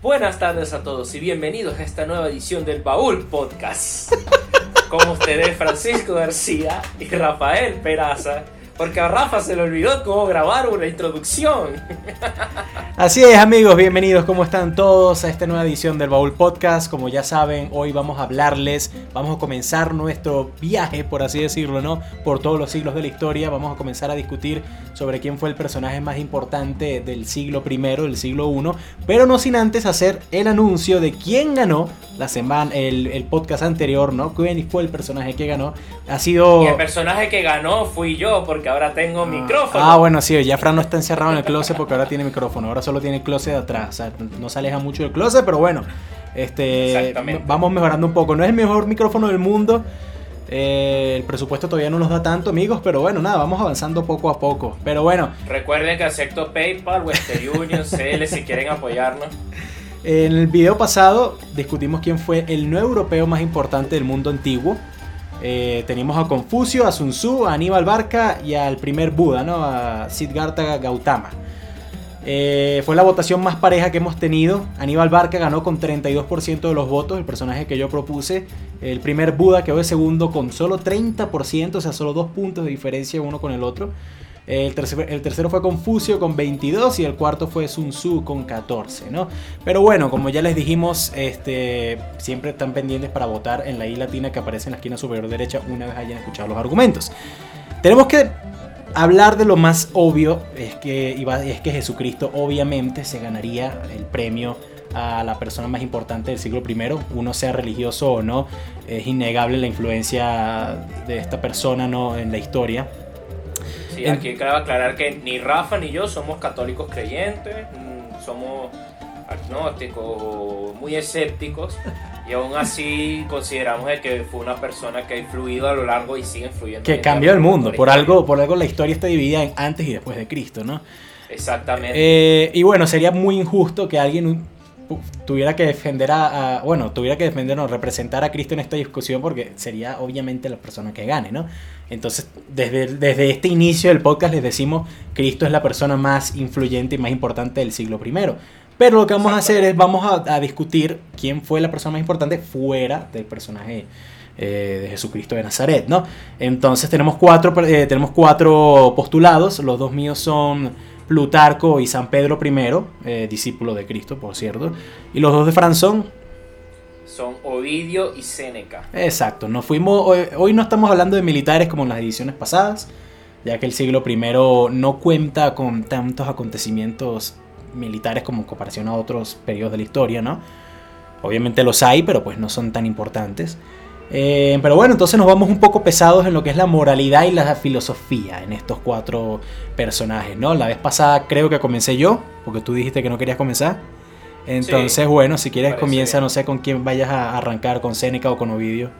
Buenas tardes a todos y bienvenidos a esta nueva edición del Baúl Podcast. Con ustedes Francisco García y Rafael Peraza. Porque a Rafa se le olvidó cómo grabar una introducción. Así es, amigos, bienvenidos. ¿Cómo están todos a esta nueva edición del Baúl Podcast? Como ya saben, hoy vamos a hablarles, vamos a comenzar nuestro viaje, por así decirlo, ¿no? Por todos los siglos de la historia. Vamos a comenzar a discutir sobre quién fue el personaje más importante del siglo I, del siglo I, pero no sin antes hacer el anuncio de quién ganó la semana, el, el podcast anterior, ¿no? ¿Quién fue el personaje que ganó? Ha sido. Y el personaje que ganó fui yo, porque ahora tengo Ah. micrófono. Ah, bueno, sí, ya Fran no está encerrado en el closet porque ahora tiene micrófono. Ahora solo tiene el closet de atrás. O sea, no se aleja mucho del closet, pero bueno. Este, Exactamente. vamos mejorando un poco. No es el mejor micrófono del mundo. eh, el presupuesto todavía no nos da tanto, amigos. Pero bueno, nada, vamos avanzando poco a poco. Pero bueno, Recuerden que acepto PayPal, Western Union, CL si quieren apoyarnos. en el video pasado discutimos quién fue el no europeo más importante del mundo antiguo. Eh, teníamos a Confucio, a Sun Tzu, a Aníbal Barca y al primer Buda, ¿no? A Siddhartha Gautama. Eh, fue la votación más pareja que hemos tenido. Aníbal Barca ganó con 32% de los votos, el personaje que yo propuse. El primer Buda quedó de segundo con solo 30%, o sea, solo dos puntos de diferencia uno con el otro. El tercero, fue Confucio con 22 y el cuarto fue Sun Tzu con 14, ¿no? Pero bueno, como ya les dijimos, este, siempre están pendientes para votar en la I latina que aparece en la esquina superior derecha una vez hayan escuchado los argumentos. Tenemos que hablar de lo más obvio, es que, es que Jesucristo obviamente se ganaría el premio a la persona más importante del siglo I, uno sea religioso o no, es innegable la influencia de esta persona ¿no? en la historia. Sí, En- aquí cabe aclarar que ni Rafa ni yo somos católicos creyentes, mm, somos agnósticos, muy escépticos, y aún así consideramos de que fue una persona que ha influido a lo largo y sigue influyendo. Que cambió el mundo, por algo, por algo la historia está dividida en antes y después de Cristo, ¿no? Exactamente. Eh, y bueno, sería muy injusto que alguien tuviera que defender a, a- bueno, tuviera que defender o representar a Cristo en esta discusión porque sería obviamente la persona que gane, ¿no? Entonces, desde, desde este inicio del podcast les decimos, Cristo es la persona más influyente y más importante del siglo I. Pero lo que vamos a hacer es, vamos a, a discutir quién fue la persona más importante fuera del personaje eh, de Jesucristo de Nazaret, ¿no? Entonces tenemos cuatro, eh, tenemos cuatro postulados, los dos míos son Plutarco y San Pedro I, eh, discípulo de Cristo, por cierto, y los dos de Fran son, Son Ovidio y Séneca. exacto, nos fuimos, hoy, hoy no estamos hablando de militares como en las ediciones pasadas, ya que el siglo I no cuenta con tantos acontecimientos militares como en comparación a otros periodos de la historia, ¿no? Obviamente los hay, pero pues no son tan importantes. Eh, pero bueno, entonces nos vamos un poco pesados en lo que es la moralidad y la filosofía en estos cuatro personajes, ¿no? La vez pasada creo que comencé yo, porque tú dijiste que no querías comenzar. Entonces, Sí, bueno, si quieres comienza, bien. no sé con quién vayas a arrancar, con Seneca o con Ovidio.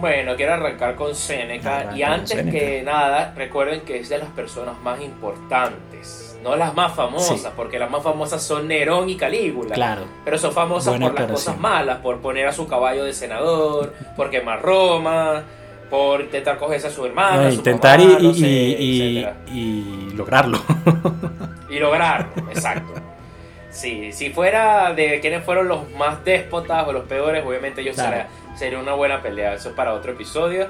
Bueno, quiero arrancar con. Arranca y antes que nada, recuerden que es de las personas más importantes. No las más famosas, Sí. porque las más famosas son Nerón y Calígula. Claro. Pero son famosas Buena por las cosas malas, por poner a su caballo de senador, por quemar Roma, por intentar cogerse a su hermana. No, a su intentar mamá, y, no y- sé, y- etcétera. y lograrlo. Y lograrlo, exacto. Sí, si fuera de quiénes fueron los más déspotas o los peores, obviamente yo Claro. sería, sería una buena pelea. Eso es para otro episodio.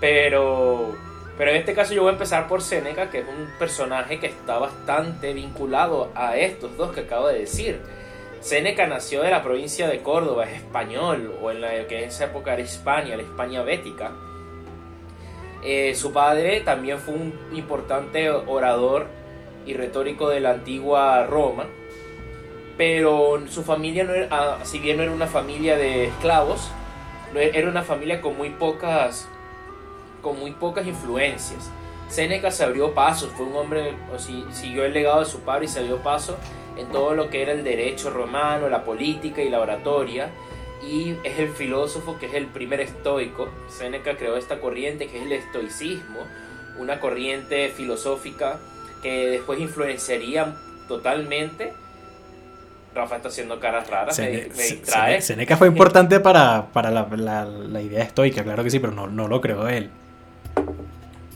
Pero, pero en este caso yo voy a empezar por Seneca, que es un personaje que está bastante vinculado a estos dos que acabo de decir. Seneca nació de la provincia de Córdoba, es español, o en la que en esa época era Hispania, la España bética. Eh, su padre también fue un importante orador y retórico de la antigua Roma, pero su familia, ah, si bien no era una familia de esclavos, era una familia con muy pocas, con muy pocas influencias. Séneca se abrió paso, fue un hombre, o si, siguió el legado de su padre y se abrió paso en todo lo que era el derecho romano, la política y la oratoria. Y es el filósofo que es el primer estoico. Séneca creó esta corriente que es el estoicismo, una corriente filosófica que después influenciaría totalmente. Rafa está haciendo caras raras, me, Sene- me distrae. Sene- Seneca fue importante para, para la, la- la idea estoica, claro que sí, pero no, no lo creó él.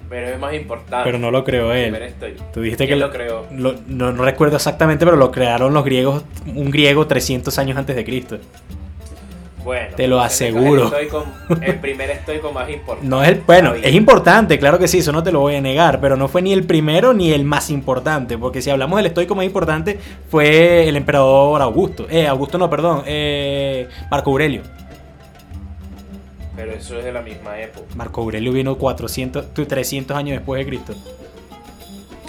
Pero es más importante. Pero no lo creó él. estoico. Tú dijiste que ¿Quién lo, lo creó? lo- no, no recuerdo exactamente, pero lo crearon los griegos, un griego 300 años antes de Cristo. Bueno, Te lo aseguro. El, estoico- el primer estoico más importante. No es el, bueno, es importante, claro que sí, eso no te lo voy a negar, pero no fue ni el primero ni el más importante, porque si hablamos del estoico más importante fue el emperador Augusto, eh, Augusto no, perdón, eh, Marco Aurelio. Pero eso es de la misma época. Marco Aurelio vino 400, tu- 300 años después de Cristo.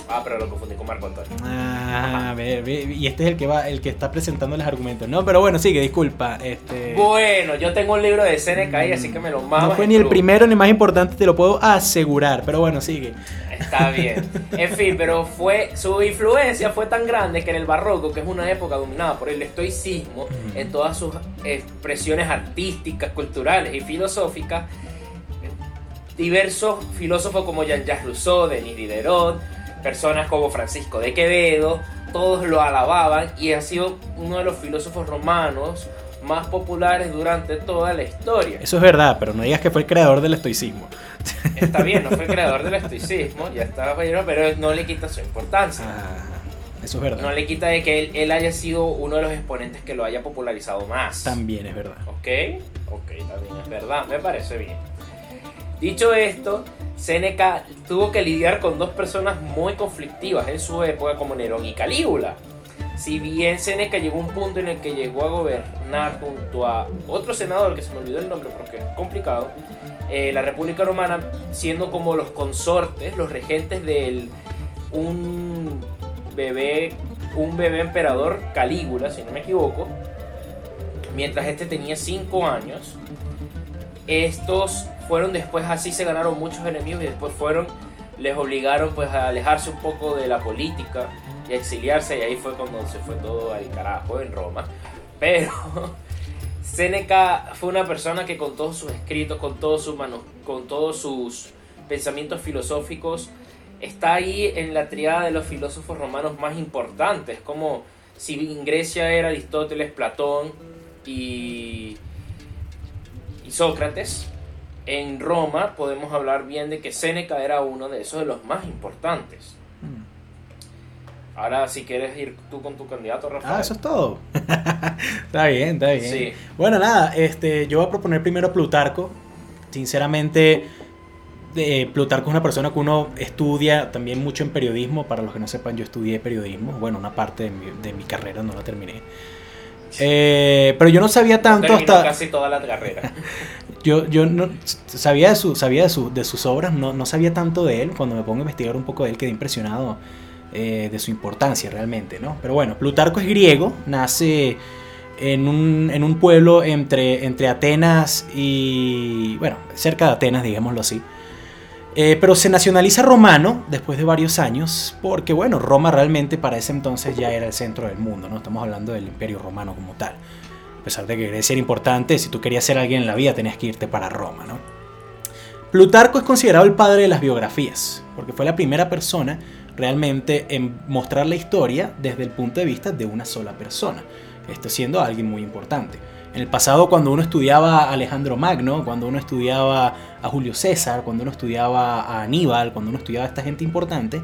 Ah, pero lo confundí con Marco Antonio. Ah, ve, ve, y este es el que va, el que está presentando los argumentos. No, pero bueno, sigue, disculpa. Este, Bueno, yo tengo un libro de Seneca ahí, así que me lo mamas. no fue ni el primero ni más importante, te lo puedo asegurar. Pero bueno, sigue. Está bien. En fin, pero fue su influencia fue tan grande que en el barroco, que es una época dominada por el estoicismo, en todas sus expresiones artísticas, culturales y filosóficas, diversos filósofos como Jean-Jacques Rousseau, Denis Diderot, personas como Francisco de Quevedo, todos lo alababan y ha sido uno de los filósofos romanos más populares durante toda la historia. Eso es verdad, pero no digas que fue el creador del estoicismo. Está bien, no fue el creador del estoicismo, ya estaba pero no le quita su importancia. Ah, eso es verdad. No le quita de que él, él haya sido uno de los exponentes que lo haya popularizado más. También es verdad. ¿Ok? Ok, también es verdad, me parece bien. Dicho esto, Séneca tuvo que lidiar con dos personas muy conflictivas en su época como Nerón y Calígula. Si bien Séneca llegó a un punto en el que llegó a gobernar junto a otro senador, que se me olvidó el nombre porque es complicado, eh, la República Romana siendo como los consortes, los regentes de un bebé, un bebé emperador Calígula, si no me equivoco, mientras este tenía 5 años. Estos fueron después así se ganaron muchos enemigos y después fueron les obligaron pues a alejarse un poco de la política y a exiliarse y ahí fue cuando se fue todo al carajo en Roma. Pero Séneca fue una persona que con todos sus escritos, con todos sus manos, con todos sus pensamientos filosóficos está ahí en la triada de los filósofos romanos más importantes, como si en Grecia era Aristóteles, Platón y, y Sócrates, en Roma podemos hablar bien de que Séneca era uno de esos de los más importantes. Mm. Ahora, si quieres ir tú con tu candidato, Rafael. Ah, eso es todo. está bien, está bien. Sí. Bueno, nada, este, yo voy a proponer primero a Plutarco. Sinceramente, eh, Plutarco es una persona que uno estudia también mucho en periodismo. Para los que no sepan, yo estudié periodismo. Bueno, una parte de mi, de mi carrera no la terminé. Eh, pero yo no sabía tanto Terminó hasta... casi toda la carrera. Yo, yo no sabía de, su, sabía de, su- de sus obras, no, no sabía tanto de él. Cuando me pongo a investigar un poco de él, quedé impresionado eh, de su importancia realmente, ¿no? Pero bueno, Plutarco es griego, nace en un, en un pueblo entre, entre Atenas y. bueno, cerca de Atenas, digámoslo así. Eh, pero se nacionaliza romano después de varios años, porque bueno, Roma realmente para ese entonces ya era el centro del mundo, ¿no? Estamos hablando del imperio romano como tal. A pesar de que Grecia era importante, si tú querías ser alguien en la vida tenías que irte para Roma, ¿no? Plutarco es considerado el padre de las biografías, porque fue la primera persona realmente en mostrar la historia desde el punto de vista de una sola persona, esto siendo alguien muy importante. En el pasado, cuando uno estudiaba a Alejandro Magno, cuando uno estudiaba a Julio César, cuando uno estudiaba a Aníbal, cuando uno estudiaba a esta gente importante,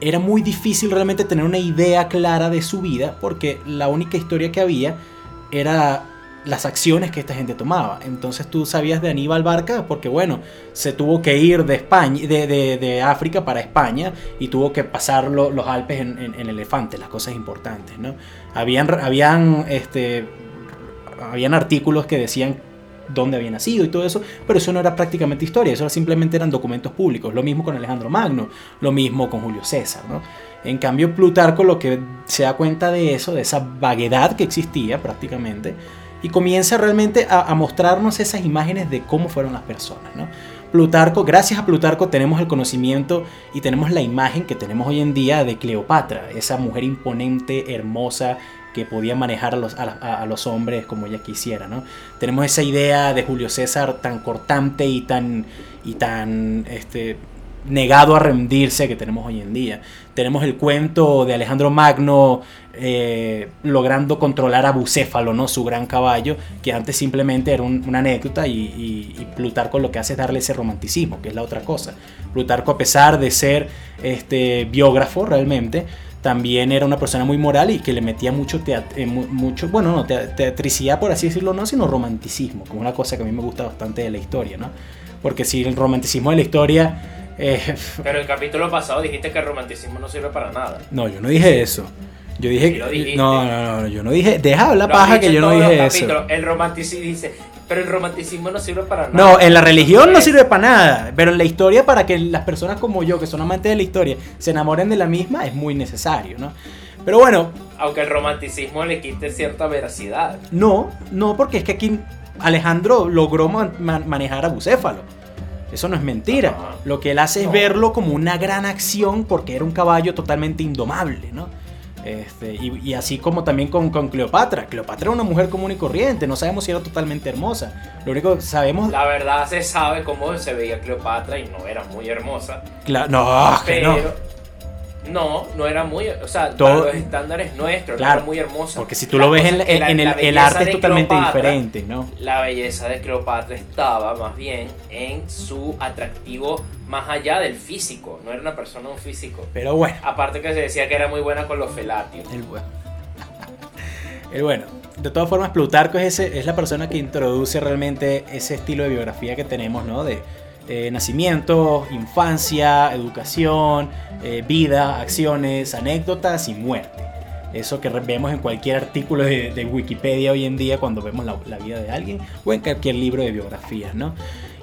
era muy difícil realmente tener una idea clara de su vida, porque la única historia que había era las acciones que esta gente tomaba. Entonces tú sabías de Aníbal Barca porque, bueno, se tuvo que ir de España, de, de- de África para España y tuvo que pasar lo- los Alpes en, en- elefantes, las cosas importantes, ¿no? Habían, habían, este, habían artículos que decían dónde había nacido y todo eso, pero eso no era prácticamente historia, eso simplemente eran documentos públicos. Lo mismo con Alejandro Magno, lo mismo con Julio César, ¿no? En cambio, Plutarco lo que se da cuenta de eso, de esa vaguedad que existía prácticamente, y comienza realmente a, a mostrarnos esas imágenes de cómo fueron las personas, ¿no? Plutarco, gracias a Plutarco tenemos el conocimiento y tenemos la imagen que tenemos hoy en día de Cleopatra, esa mujer imponente, hermosa, que podía manejar a los, a, a- los hombres como ella quisiera, ¿no? Tenemos esa idea de Julio César tan cortante y tan, y tan este, negado a rendirse que tenemos hoy en día. Tenemos el cuento de Alejandro Magno eh, logrando controlar a Bucéfalo, ¿no? su gran caballo, que antes simplemente era una anécdota y, y, Plutarco lo que hace es darle ese romanticismo, que es la otra cosa. Plutarco a pesar de ser este, biógrafo realmente, también era una persona muy moral y que le metía mucho, eh, mucho bueno, no, teatricidad por así decirlo, no, sino romanticismo, como una cosa que a mí me gusta bastante de la historia, ¿no? Porque si el romanticismo de la historia... Eh, Pero el capítulo pasado dijiste que el romanticismo no sirve para nada. No, yo no dije eso. Yo dije, no, no, no, yo no dije, deja hablar paja que yo no dije eso. El romanticismo dice, pero el romanticismo no sirve para nada. No, en la religión no sirve para nada, pero en la historia para que las personas como yo, que son amantes de la historia, se enamoren de la misma es muy necesario, ¿no? Pero bueno, aunque el romanticismo le quite cierta veracidad. No, no, porque es que aquí Alejandro logró manejar a Bucéfalo. Eso no es mentira. Lo que él hace es verlo como una gran acción porque era un caballo totalmente indomable, ¿no? Este, y, así como también con, con, Cleopatra. Cleopatra era una mujer común y corriente, no sabemos si era totalmente hermosa. Lo único que sabemos... La verdad se sabe cómo se veía Cleopatra y no era muy hermosa. no, pero... No, no era muy, o sea, Todo, los estándares nuestros, claro, era muy hermosa. Porque si tú lo ves en, el, el, arte es totalmente diferente, ¿no? La belleza de Cleopatra estaba más bien en su atractivo más allá del físico, no era una persona un físico. Pero bueno. Aparte que se decía que era muy buena con los felatios. El bueno. el bueno. De todas formas, Plutarco es, ese, es la persona que introduce realmente ese estilo de biografía que tenemos, ¿no? De, eh, nacimiento, infancia, educación, eh, vida, acciones, anécdotas y muerte. Eso que vemos en cualquier artículo de, Wikipedia hoy en día cuando vemos la, vida de alguien o en cualquier libro de biografías, ¿no?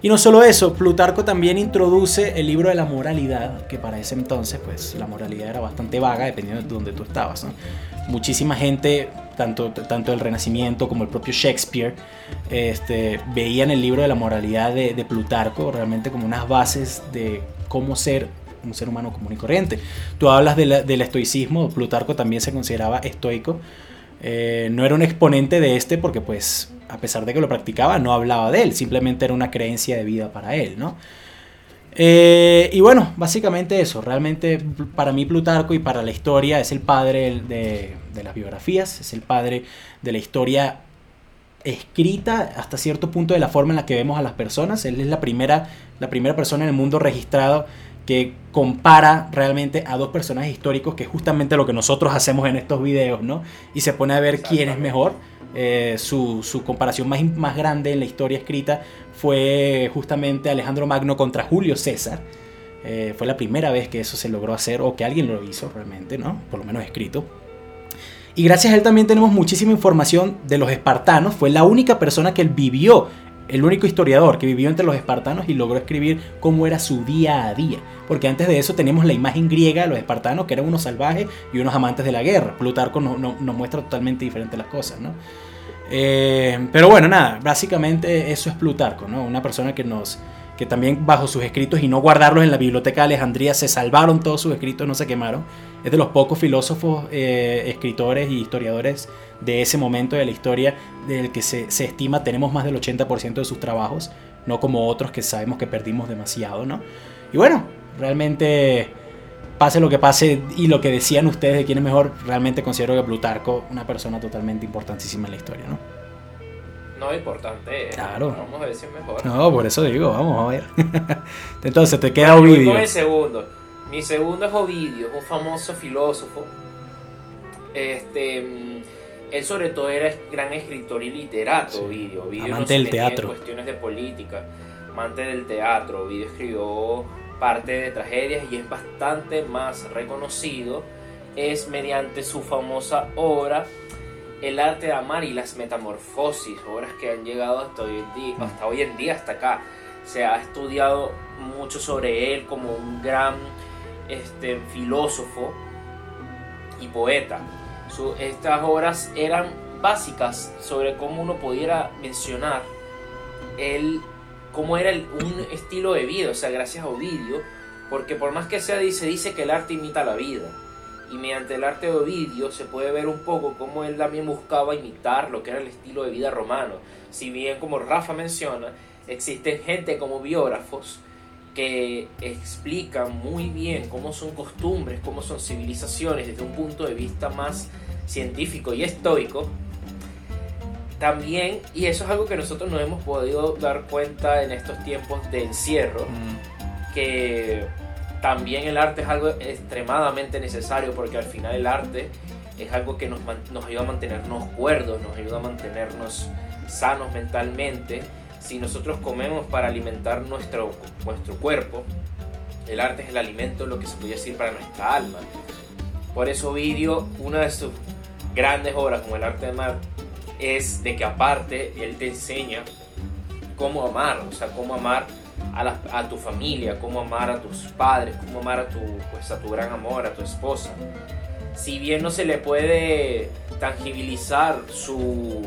Y no solo eso, Plutarco también introduce el libro de la moralidad, que para ese entonces, pues la moralidad era bastante vaga dependiendo de donde tú estabas, ¿no? Muchísima gente tanto, tanto el Renacimiento como el propio Shakespeare, este, veían el libro de la moralidad de, Plutarco realmente como unas bases de cómo ser un ser humano común y corriente. Tú hablas del estoicismo, Plutarco también se consideraba estoico. Eh, no era un exponente de este porque pues a pesar de que lo practicaba no hablaba de él, simplemente era una creencia de vida para él, ¿no? Eh, y bueno, básicamente eso. Realmente para mí Plutarco y para la historia es el padre de, las biografías, es el padre de la historia escrita hasta cierto punto de la forma en la que vemos a las personas. Él es la primera, la primera persona en el mundo registrado que compara realmente a dos personajes históricos, que es justamente lo que nosotros hacemos en estos videos, ¿no? Y se pone a ver quién es mejor. Eh, su, su, comparación más, más grande en la historia escrita fue justamente Alejandro Magno contra Julio César. Eh, fue la primera vez que eso se logró hacer o que alguien lo hizo realmente, ¿no? Por lo menos escrito. Y gracias a él también tenemos muchísima información de los espartanos. Fue la única persona que él vivió, el único historiador que vivió entre los espartanos y logró escribir cómo era su día a día. Porque antes de eso tenemos la imagen griega de los espartanos, que eran unos salvajes y unos amantes de la guerra. Plutarco nos no, muestra totalmente diferentes las cosas, ¿no? Eh, pero bueno, nada, básicamente eso es Plutarco, ¿no? Una persona que nos que también bajo sus escritos y no guardarlos en la biblioteca de Alejandría se salvaron todos sus escritos, no se quemaron. Es de los pocos filósofos, eh, escritores y historiadores de ese momento de la historia del que se, se estima tenemos más del 80% de sus trabajos, no como otros que sabemos que perdimos demasiado, ¿no? Y bueno, realmente pase lo que pase y lo que decían ustedes de quién es mejor, realmente considero que Plutarco una persona totalmente importantísima en la historia, ¿no? No, importante. Claro. Vamos a ver si es mejor. No, por eso digo, vamos a ver. Entonces, te queda Ovidio. Mi segundo. Mi segundo es Ovidio, un famoso filósofo. Este, mm, él sobre todo era gran escritor y literato, Ovidio. Ovidio amante del teatro. cuestiones de política, amante del teatro. Ovidio escribió parte de tragedias y es bastante más reconocido es mediante su famosa obra El arte de amar y las metamorfosis, obras que han llegado hasta hoy en día, hasta, hoy en día, hasta acá. Se ha estudiado mucho sobre él como un gran este, filósofo y poeta. estas obras eran básicas sobre cómo uno pudiera mencionar el cómo era un estilo de vida, o sea, gracias a Ovidio, porque por más que sea, se dice que el arte imita la vida. Y mediante el arte de Ovidio se puede ver un poco cómo él también buscaba imitar lo que era el estilo de vida romano. Si bien, como Rafa menciona, existen gente como biógrafos que explica muy bien cómo son costumbres, cómo son civilizaciones desde un punto de vista más científico y estoico, también, y eso es algo que nosotros no hemos podido dar cuenta en estos tiempos de encierro, mm. que también el arte es algo extremadamente necesario porque al final el arte es algo que nos, nos ayuda a mantenernos cuerdos, nos ayuda a mantenernos sanos mentalmente. Si nosotros comemos para alimentar nuestro, nuestro cuerpo, el arte es el alimento, lo que se podría decir para nuestra alma. Por eso Ovidio, una de sus grandes obras como el arte de mar, es de que aparte él te enseña cómo amar, o sea, cómo amar a, a, tu familia, cómo amar a tus padres, cómo amar a tu, pues, a tu gran amor, a tu esposa. Si bien no se le puede tangibilizar su,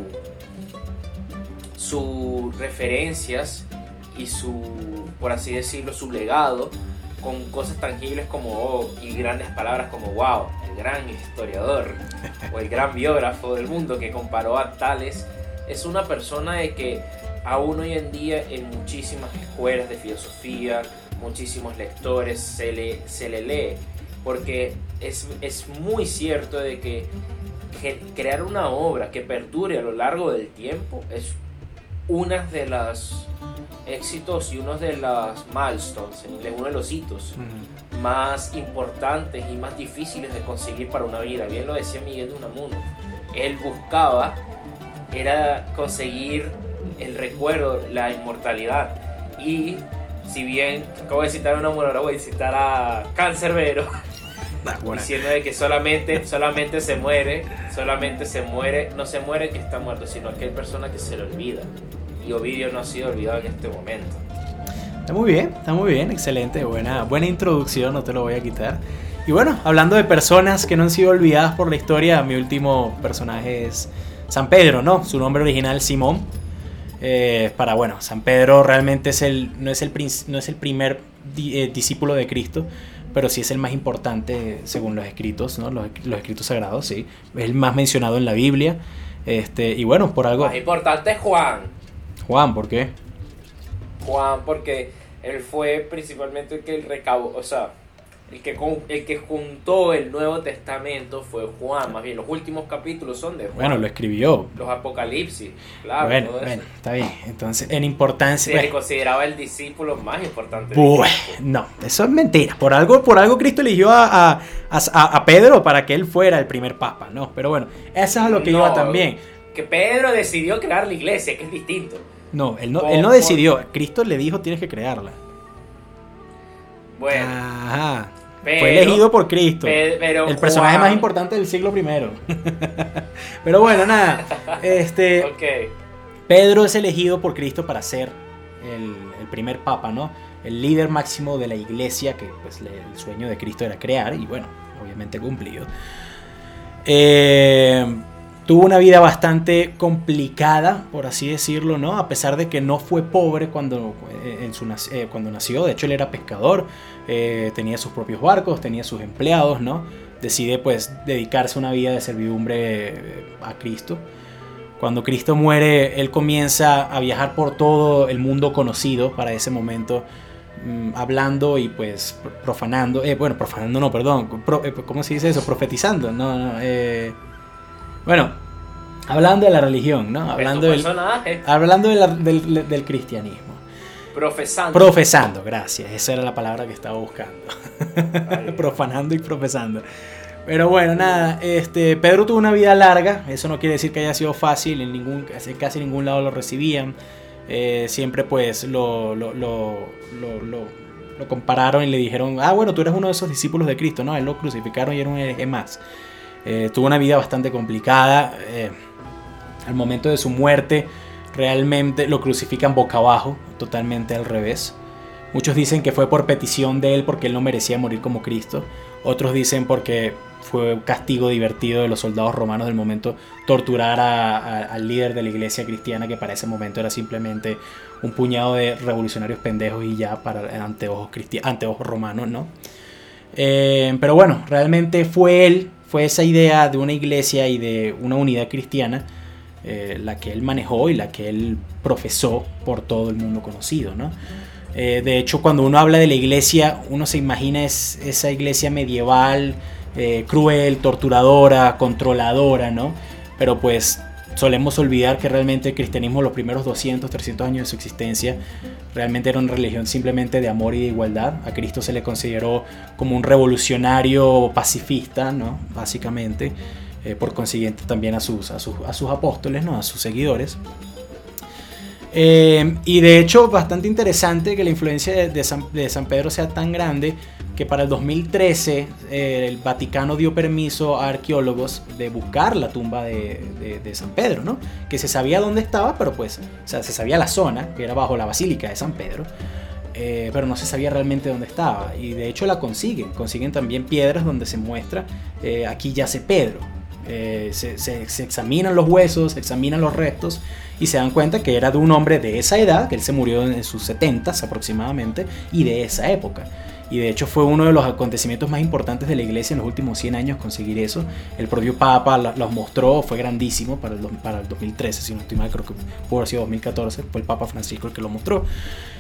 sus referencias y su, por así decirlo, su legado con cosas tangibles como oh, y grandes palabras como wow, el gran historiador o el gran biógrafo del mundo que comparó a Tales, es una persona de que aún hoy en día en muchísimas escuelas de filosofía, muchísimos lectores se le, se le lee, porque es, es muy cierto de que crear una obra que perdure a lo largo del tiempo es una de las éxitos y uno de las milestones, uno de los hitos más importantes y más difíciles de conseguir para una vida. Bien lo decía Miguel de Unamuno. Él buscaba era conseguir el recuerdo, la inmortalidad. Y si bien acabo de citar a una ahora voy a citar a Cancerbero. Ah, diciendo de que solamente, solamente se muere, solamente se muere, no se muere que está muerto, sino aquella persona que se le olvida y Ovidio no ha sido olvidado en este momento. Está muy bien, está muy bien, excelente, buena, buena introducción, no te lo voy a quitar. Y bueno, hablando de personas que no han sido olvidadas por la historia, mi último personaje es San Pedro, ¿no? Su nombre original Simón. Eh, para bueno, San Pedro realmente es el, no, es el, no es el primer eh, discípulo de Cristo, pero sí es el más importante según los escritos, ¿no? Los, los, escritos sagrados, sí. Es el más mencionado en la Biblia. Este, y bueno, por algo. Más importante es Juan. Juan, ¿por qué? Juan, porque él fue principalmente el que el recabó, o sea, el que, el que juntó el Nuevo Testamento fue Juan, más bien los últimos capítulos son de Juan. Bueno, lo escribió. Los Apocalipsis, claro. Bueno, bueno está bien. Entonces, en importancia... Se le consideraba el discípulo más importante. No, eso es mentira. Por algo, por algo Cristo eligió a, a, a, Pedro para que él fuera el primer papa, ¿no? Pero bueno, eso es a lo que iba también. Que Pedro decidió crear la iglesia, que es distinto. No, él no, él no decidió. Cristo le dijo tienes que crearla. Bueno. Fue elegido por Cristo. el personaje más importante del siglo I. pero bueno, nada. Este, Pedro es elegido por Cristo para ser el, primer papa, ¿no? El líder máximo de la iglesia, que pues el sueño de Cristo era crear, y bueno, obviamente cumplido. Eh, tuvo una vida bastante complicada, por así decirlo, ¿no? A pesar de que no fue pobre cuando, eh, en su, eh, cuando nació, de hecho él era pescador, eh, tenía sus propios barcos, tenía sus empleados, ¿no? Decide pues dedicarse una vida de servidumbre a Cristo. Cuando Cristo muere, él comienza a viajar por todo el mundo conocido para ese momento, mm, hablando y pues profanando, bueno, profanando no, perdón, ¿cómo se dice eso? Profetizando, no, no, bueno, hablando de la religión, ¿no? Hablando, del, hablando del, cristianismo. Profesando. Profesando, gracias. Esa era la palabra que estaba buscando. Profanando y profesando. Pero bueno, nada, este, Pedro tuvo una vida larga, eso no quiere decir que haya sido fácil, en ningún, casi ningún lado lo recibían, eh, siempre pues lo, lo, lo, lo, compararon y le dijeron, ah bueno, tú eres uno de esos discípulos de Cristo, ¿no? Él lo crucificaron y era un hereje más. Eh, tuvo una vida bastante complicada. Eh, al momento de su muerte, realmente lo crucifican boca abajo, totalmente al revés. Muchos dicen que fue por petición de él porque él no merecía morir como Cristo. Otros dicen porque fue un castigo divertido de los soldados romanos del momento torturar al líder de la iglesia cristiana que para ese momento era simplemente un puñado de revolucionarios pendejos y ya para anteojos, anteojos romanos, ¿no? Eh, pero bueno, realmente fue él fue esa idea de una iglesia y de una unidad cristiana eh, la que él manejó y la que él profesó por todo el mundo conocido. ¿no? Eh, de hecho, cuando uno habla de la iglesia, uno se imagina es, esa iglesia medieval, eh, cruel, torturadora, controladora, ¿no? Pero pues solemos olvidar que realmente el cristianismo los primeros 200, 300 años de su existencia realmente era una religión simplemente de amor y de igualdad. A Cristo se le consideró como un revolucionario pacifista, ¿no? Básicamente. Eh, por consiguiente también a sus, a sus, a sus apóstoles, ¿no? A sus seguidores. Eh, y de hecho, bastante interesante que la influencia de, San, Pedro sea tan grande que para el 2013 eh, el Vaticano dio permiso a arqueólogos de buscar la tumba de, San Pedro, ¿no? Que se sabía dónde estaba, pero pues, o sea, se sabía la zona, que era bajo la Basílica de San Pedro. Eh, pero no se sabía realmente dónde estaba. Y de hecho la consiguen. Consiguen también piedras donde se muestra aquí yace Pedro. Se, se, examinan los huesos, se examinan los restos y se dan cuenta que era de un hombre de esa edad, que él se murió en sus 70 aproximadamente, y de esa época. Y de hecho fue uno de los acontecimientos más importantes de la iglesia en los últimos 100 años conseguir eso. El propio Papa los mostró, fue grandísimo para el, para el 2013, si no estoy mal, creo que pudo sido 2014, fue el Papa Francisco el que lo mostró.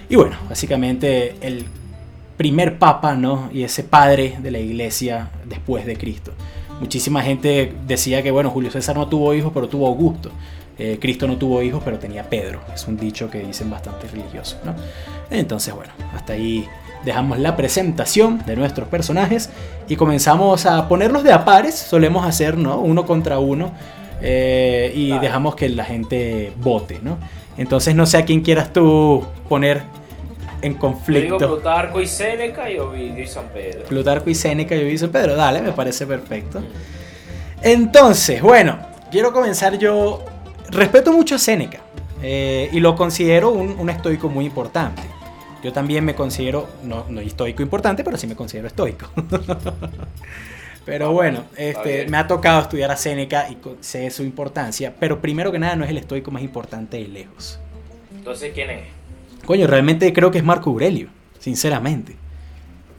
Y bueno, básicamente el primer Papa, ¿no? Y ese padre de la iglesia después de Cristo. Muchísima gente decía que, bueno, Julio César no tuvo hijos, pero tuvo Augusto. Eh, Cristo no tuvo hijos, pero tenía Pedro. Es un dicho que dicen bastante religiosos. ¿no? Entonces, bueno, hasta ahí dejamos la presentación de nuestros personajes y comenzamos a ponerlos de a pares. Solemos hacer ¿no? uno contra uno eh, y dejamos que la gente vote. ¿no? Entonces, no sé a quién quieras tú poner en conflicto. Yo digo Plutarco y Séneca y Ovidio y San Pedro. Plutarco y Séneca y Ovidio y San Pedro, dale, me parece perfecto. Entonces, bueno, quiero comenzar yo respeto mucho a Seneca eh, y lo considero un, estoico muy importante. Yo también me considero, no, no estoico importante, pero sí me considero estoico. pero bueno, este, me ha tocado estudiar a Seneca y sé su importancia, pero primero que nada no es el estoico más importante de lejos. Entonces, ¿quién es? Coño, realmente creo que es Marco Aurelio, sinceramente.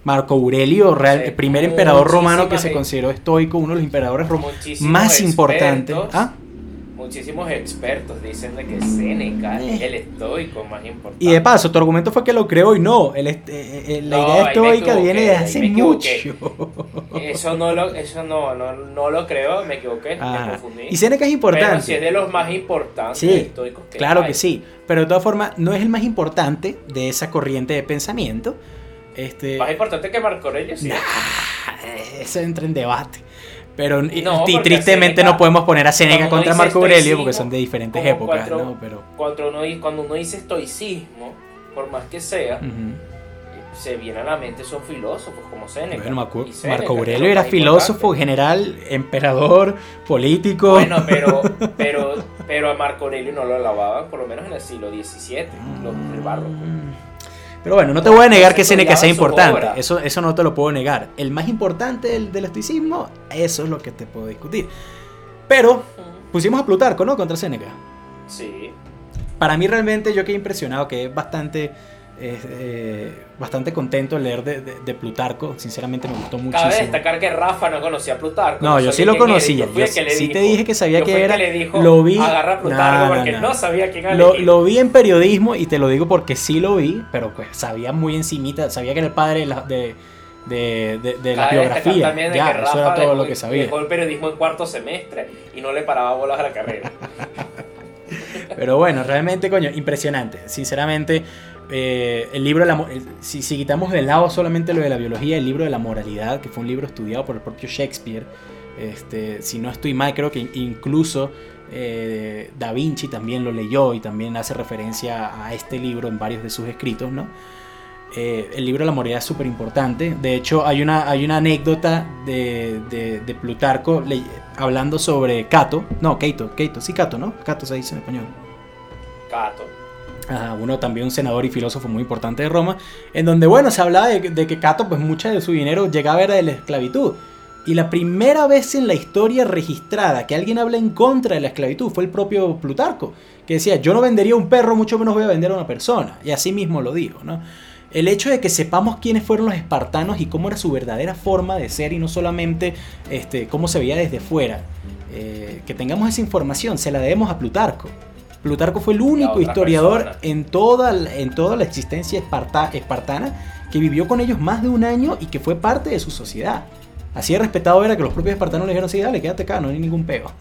Marco Aurelio, real, el primer emperador romano que se consideró estoico, uno de los emperadores romanos más importantes. ¿Ah? Muchísimos expertos dicen de que Seneca es el estoico más importante. Y de paso, tu argumento fue que lo creó y no. El eh, eh, la idea estoica viene de hace mucho. Eso no lo, eso no, no, no lo creo, me equivoqué, me ah, confundí. Y Seneca es importante. Pero si es de los más importantes estoicos que Claro que sí, pero de todas formas no es el más importante de esa corriente de pensamiento. Este... Más importante que Marco Aurelio, sí. eso entra en debate. Pero tristemente no podemos poner a Seneca contra Marco Aurelio porque son de diferentes épocas, ¿no? Pero... Cuando, uno, cuando uno dice estoicismo, por más que sea, se viene a la mente son filósofos como Seneca. Marco Aurelio era filósofo, general, emperador, político. Bueno, pero, pero, pero a Marco Aurelio no lo alababan, por lo menos en el siglo XVII, el barroco. Pero bueno, no te voy a negar que Seneca sea importante. Eso, eso no te lo puedo negar. El más importante del, del estoicismo, eso es lo que te puedo discutir. Pero pusimos a Plutarco, ¿no? Contra Seneca. Sí. Para mí realmente yo quedé impresionado, que es bastante eh, bastante contento de leer de, Plutarco. Sinceramente me gustó mucho. Cabe destacar que Rafa no conocía a Plutarco. No, yo sí lo conocía. Yo, sí te dije que sabía que era. lo vi. Agarra Plutarco porque no, sabía quién era. Lo, vi en periodismo y te lo digo porque sí lo vi, pero pues sabía muy encimita. Sabía que era el padre de de, de, la biografía. Ya, eso era todo lo que sabía. Dejó el periodismo en cuarto semestre y no le paraba bolas a la carrera. Pero bueno, realmente, coño, impresionante. Sinceramente, eh, el libro de la, si, quitamos de lado solamente lo de la biología, el libro de la moralidad, que fue un libro estudiado por el propio Shakespeare, este, si no estoy mal, creo que incluso eh, Da Vinci también lo leyó y también hace referencia a este libro en varios de sus escritos, ¿no? Eh, el libro de la moralidad es súper importante. De hecho, hay una, hay una anécdota de, de, Plutarco hablando sobre Cato. No, Cato, Cato, sí, Cato, ¿no? Cato se dice en español. Cato uno también un senador y filósofo muy importante de Roma, en donde, bueno, se hablaba de, que Cato, pues mucha de su dinero llegaba a ver de la esclavitud. Y la primera vez en la historia registrada que alguien habla en contra de la esclavitud fue el propio Plutarco, que decía, yo no vendería un perro, mucho menos voy a vender a una persona. Y así mismo lo dijo, ¿no? El hecho de que sepamos quiénes fueron los espartanos y cómo era su verdadera forma de ser y no solamente este, cómo se veía desde fuera, eh, que tengamos esa información, se la debemos a Plutarco. Plutarco fue el único historiador en toda, en toda la existencia espartana que vivió con ellos más de un año y que fue parte de su sociedad. Así de respetado era que los propios espartanos le dijeron, sí, dale, quédate acá, no hay ningún peo.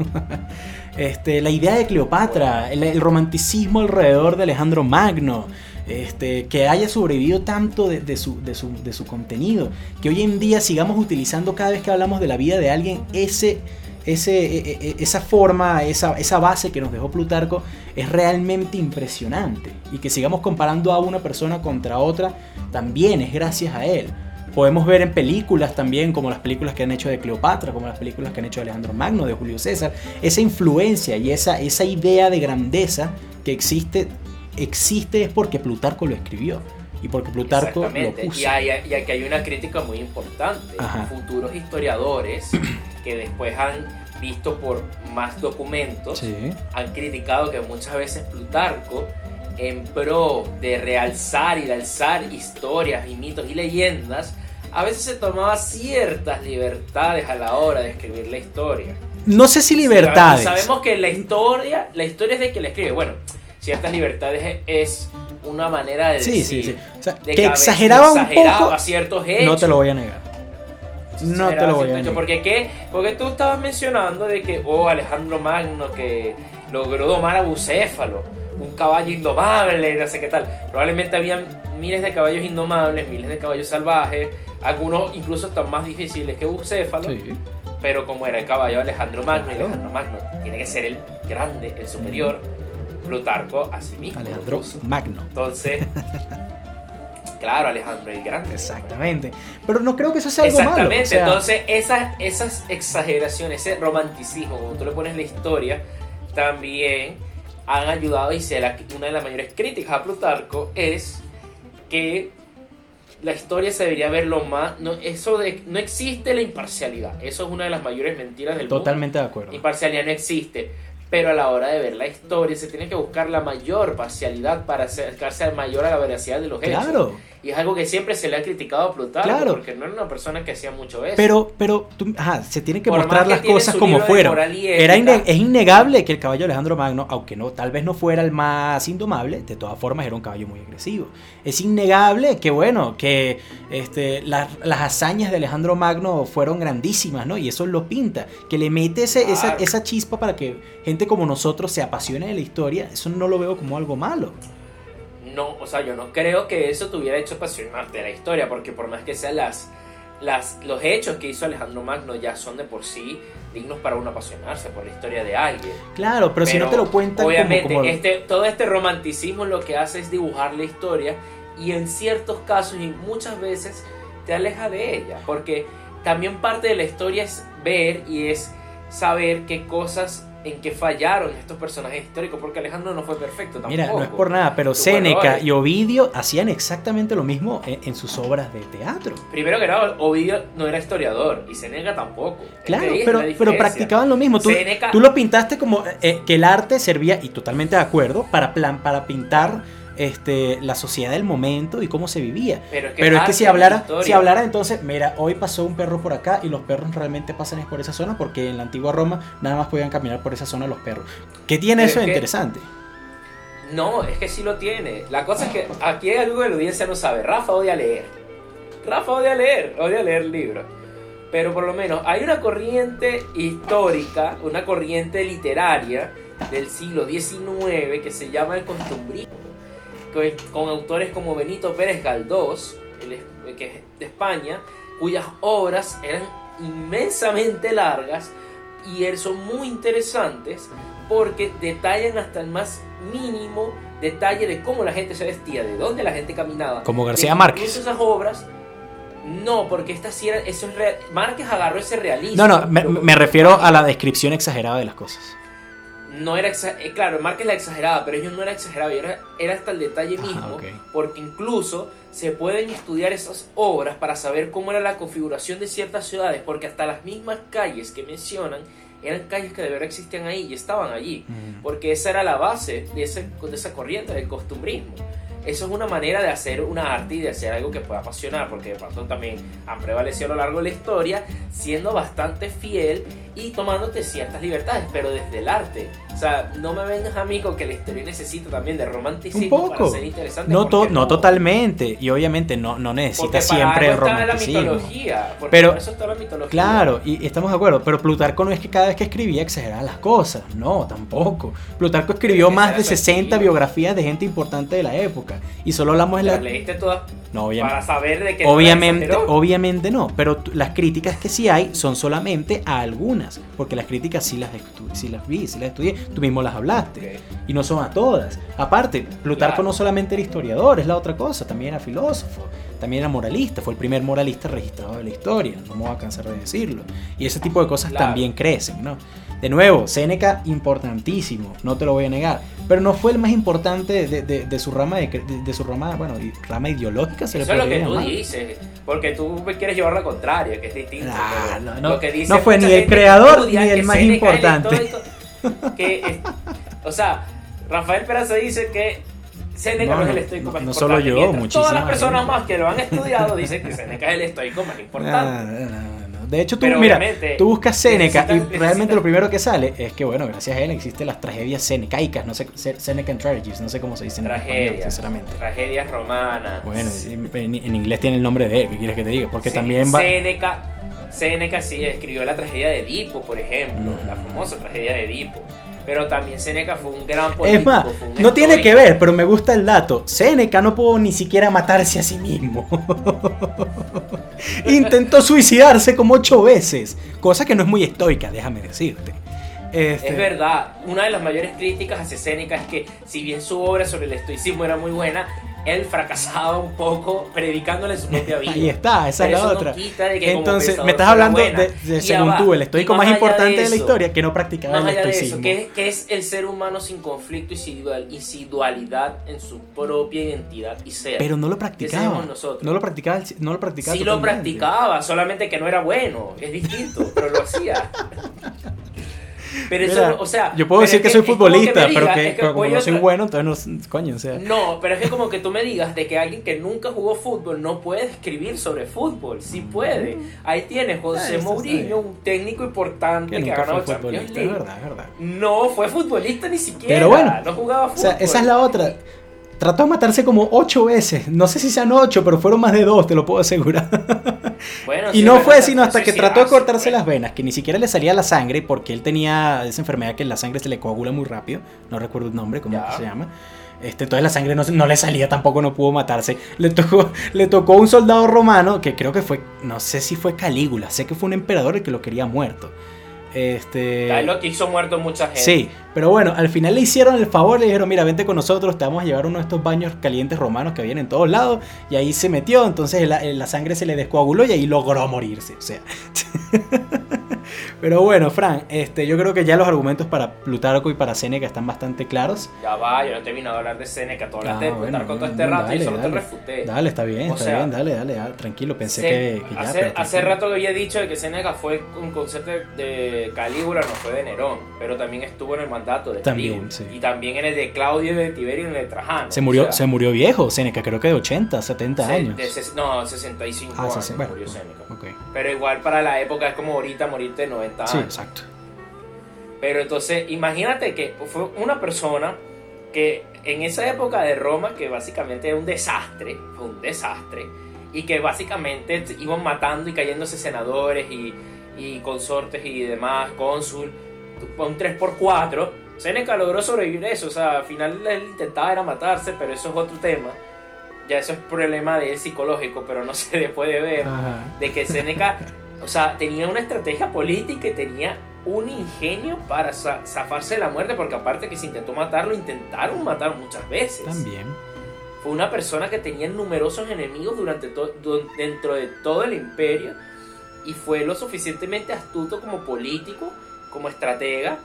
este, la idea de Cleopatra, el, romanticismo alrededor de Alejandro Magno, este, que haya sobrevivido tanto de, su, de, su, de, su, contenido, que hoy en día sigamos utilizando cada vez que hablamos de la vida de alguien ese, e, e, e, esa forma, esa, esa base que nos dejó Plutarco, es realmente impresionante. Y que sigamos comparando a una persona contra otra, también es gracias a él podemos ver en películas también, como las películas que han hecho de Cleopatra, como las películas que han hecho de Alejandro Magno, de Julio César, esa influencia y esa, esa idea de grandeza que existe, existe es porque Plutarco lo escribió. Y porque Plutarco lo puso. Y, hay, y aquí hay una crítica muy importante. Futuros historiadores que después han visto por más documentos, han criticado que muchas veces Plutarco en pro de realzar y de alzar historias y mitos y leyendas, a veces se tomaba ciertas libertades a la hora de escribir la historia. No sé si libertades. sabemos que la historia, la historia es de que la escribe. Bueno, ciertas libertades es una manera de decir. Sí, sí, sí. que, exageraba un poco. ciertos hechos. No te lo voy a negar. No te lo voy a negar. Porque, ¿qué? Porque tú estabas mencionando de que, oh, Alejandro Magno que logró domar a Bucéfalo un caballo indomable, no sé qué tal. Probablemente habían miles de caballos indomables, miles de caballos salvajes, algunos incluso están más difíciles que Bucéfalo. Pero como era el caballo Alejandro Magno, y Alejandro Magno tiene que ser el grande, el superior, Plutarco así mismo. Alejandro Magno. Entonces, claro, Alejandro el grande. Exactamente. Pero no creo que eso sea algo Exactamente. Entonces, esas, esas exageraciones, ese romanticismo, como tú le pones la historia, también han ayudado y la, una de las mayores críticas a Plutarco es que la historia se debería ver lo más no eso de no existe la imparcialidad eso es una de las mayores mentiras del totalmente de acuerdo imparcialidad no existe pero a la hora de ver la historia se tiene que buscar la mayor parcialidad para acercarse al mayor a la veracidad de los hechos. Claro. Y es algo que siempre se le ha criticado a Plutarco, porque no era una persona que hacía mucho eso. Pero, pero ajá, se tienen que mostrar las cosas como fueron. Era es innegable que el caballo Alejandro Magno, aunque no, tal vez no fuera el más indomable, de todas formas era un caballo muy agresivo. Es innegable que, bueno, que este, las, hazañas de Alejandro Magno fueron grandísimas, ¿no? Y eso lo pinta, que le mete ese, esa, esa chispa para que gente como nosotros se apasione de la historia, eso no lo veo como algo malo no, o sea, yo no creo que eso te hubiera hecho apasionarte de la historia, porque por más que sean las, las, los hechos que hizo Alejandro Magno ya son de por sí dignos para uno apasionarse por la historia de alguien. Claro, pero, si no te lo cuentan obviamente Este, todo este romanticismo lo que hace es dibujar la historia y en ciertos casos y muchas veces te aleja de ella, porque también parte de la historia es ver y es saber qué cosas en que fallaron estos personajes históricos, porque Alejandro no fue perfecto tampoco. Mira, no es por nada, pero Séneca y Ovidio hacían exactamente lo mismo en, sus obras de teatro. Primero que nada, Ovidio no era historiador y Séneca tampoco. Claro, pero, pero practicaban lo mismo. Tú, tú lo pintaste como eh, que el arte servía, y totalmente de acuerdo, para, plan, para pintar este, la sociedad del momento y cómo se vivía. Pero es que, si hablara, si hablara entonces, mira, hoy pasó un perro por acá y los perros realmente pasan por esa zona porque en la antigua Roma nada más podían caminar por esa zona los perros. ¿Qué tiene eso de interesante? No, es que sí lo tiene. La cosa es que aquí hay algo que la audiencia no sabe. Rafa odia leer. Rafa odia leer, odia leer libros. Pero por lo menos hay una corriente histórica, una corriente literaria del siglo XIX que se llama el costumbrismo con autores como Benito Pérez Galdós, que es de España, cuyas obras eran inmensamente largas y son muy interesantes porque detallan hasta el más mínimo detalle de cómo la gente se vestía, de dónde la gente caminaba. Como García Márquez. esas obras no, porque esta sí era, eso es real. Márquez agarró ese realismo. No, no, me refiero a la descripción exagerada de las cosas no era eh, claro, Márquez la exageraba, pero ellos no era exagerado, era, era hasta el detalle mismo, porque incluso se pueden estudiar esas obras para saber cómo era la configuración de ciertas ciudades, porque hasta las mismas calles que mencionan eran calles que de verdad existían ahí y estaban allí, porque esa era la base de, ese, de esa corriente del costumbrismo. Eso es una manera de hacer una arte y de hacer algo que pueda apasionar, porque de pronto también han prevalecido a lo largo de la historia, siendo bastante fiel y tomándote ciertas libertades, pero desde el arte. O sea, no me vengas a mí con que la historia necesita también de romanticismo Un poco. para ser interesante. No, to- no totalmente. Y obviamente no, no necesita Porque para siempre el está la romanticismo. mitología. Porque Pero- eso está la mitología. Claro, y estamos de acuerdo, pero Plutarco no es que cada vez que escribía exageraba las cosas, no, tampoco. Plutarco escribió más de 60 atractivo. biografías de gente importante de la época, y solo hablamos de ¿Las la... leíste todas No, obviamente. para saber de qué Obviamente, obviamente no, pero las críticas que sí hay son solamente a algunas, porque las críticas sí las, sí las vi, sí las estudié, tú mismo las hablaste, Ok. y no son a todas. Aparte, Plutarco Claro. no solamente era historiador, es la otra cosa, también era filósofo, también era moralista, fue el primer moralista registrado de la historia, no me voy a cansar de decirlo. Y ese tipo de cosas Claro. también crecen, ¿no? De nuevo, Séneca importantísimo, no te lo voy a negar, pero no fue el más importante de, de- de su rama de, de- su rama, bueno, rama ideológica, se le Eso es lo que tú llamar. dices, porque tú quieres llevar la contraria, que es distinto. Ah, pero no, no, lo que dice no fue ni el creador ni el más el importante. que es- o sea, Rafael Peraza dice que Séneca No, no, es el no, estoico no, más no importante. solo yo, mientras muchísima Todas las personas más que lo han estudiado dicen que Séneca es el estoico más importante. no, no, no. De hecho, tú, Pero mira, tú buscas Séneca y realmente lo primero que sale es que, bueno, gracias a él existen las tragedias senecaicas, no sé, Se- Senecan Tragedies, no sé cómo se dicen en español, sinceramente. tragedias romanas. Bueno, en, en- inglés tiene el nombre de él, ¿qué quieres que te diga? Porque Sí, también va... Séneca, Séneca sí escribió la tragedia de Edipo, por ejemplo, Mm. la famosa tragedia de Edipo. Pero también Séneca fue un gran político. Es más, no tiene que ver, pero me gusta el dato. Séneca no pudo ni siquiera matarse a sí mismo. Intentó suicidarse como ocho veces, cosa que no es muy estoica, déjame decirte. Este, Es verdad, una de las mayores críticas hacia Séneca es que si bien su obra sobre el estoicismo era muy buena, él fracasaba un poco predicándole su propia vida. Ahí está, esa Pero es la no otra. de que Entonces, me estás hablando de, de, según va, tú, el estoico más más importante de, la eso, historia que no practicaba el de estoicismo. que es, que es el ser humano sin conflicto y sin dualidad en su propia identidad y ser. Pero no lo practicaba. nosotros. No lo practicaba, no lo practicaba sí lo practicaba, solamente que no era bueno, es distinto, pero lo hacía. Pero eso, Mira, o sea, yo puedo decir es que soy futbolista, pero que, es pero como no a soy tra- bueno, entonces no, coño, o sea. No, pero es que como que tú me digas de que alguien que nunca jugó fútbol no puede escribir sobre fútbol, sí puede. Ahí tienes Ah, José está Mourinho, un técnico importante que que, ha ganado Champions futbolista, es League. verdad, es verdad. No fue futbolista ni siquiera. Pero bueno, no jugaba O fútbol. sea, esa es la otra. Trató de matarse como ocho veces. No sé si sean ocho, pero fueron más de dos, te lo puedo asegurar. Bueno, Y sí, no fue sino hasta que trató de cortarse pues. las venas, que ni siquiera le salía la sangre, porque él tenía esa enfermedad que la sangre se le coagula muy rápido. No recuerdo el nombre, ¿cómo se llama? Este, entonces la sangre no, no le salía, tampoco no pudo matarse. Le tocó, le tocó un soldado romano, que creo que fue, no sé si fue Calígula, sé que fue un emperador el que lo quería muerto. Este, que hizo muerto mucha gente. Sí, pero bueno, al final le hicieron el favor, le dijeron, mira, vente con nosotros, te vamos a llevar uno de estos baños calientes romanos que vienen en todos lados, y ahí se metió, entonces la, la sangre se le descoaguló y ahí logró morirse, o sea. pero bueno, Fran, este, yo creo que ya los argumentos para Plutarco y para Séneca están bastante claros. Ya va, yo no he terminado de hablar de Seneca, tú hablaste Ah, de bueno, Plutarco todo bueno, este rato y dale, solo dale. te refuté. Dale, está bien, O está sea, bien, dale, dale, dale, tranquilo, pensé Se- que, que ya. hace, rato que había dicho de que Seneca fue un concepto de Calígula, no fue de Nerón, pero también estuvo en el mandato de También, Calígula. sí. Y también en el de Claudio y de Tiberio y en el de Trajano. Se murió, O sea, se murió viejo, Séneca, creo que de 80, 70 se- años. de no, 65 Ah, años bueno, murió Seneca. ok. Pero igual para la época es como ahorita morirte de 90 Sí, años. exacto. Pero entonces, imagínate que fue una persona que en esa época de Roma, que básicamente era un desastre, fue un desastre, y que básicamente iban matando y cayéndose senadores y, y consortes y demás, cónsul, un 3x4. Seneca logró sobrevivir eso, o sea, al final él intentaba era matarse, pero eso es otro tema. Ya eso es problema de él psicológico, pero no se le puede ver Ajá. de que Seneca, o sea, tenía una estrategia política y tenía un ingenio para za- zafarse de la muerte, porque aparte que se intentó matarlo, intentaron matar muchas veces. También. Fue una persona que tenía numerosos enemigos durante dentro de todo el imperio y fue lo suficientemente astuto como político, como estratega,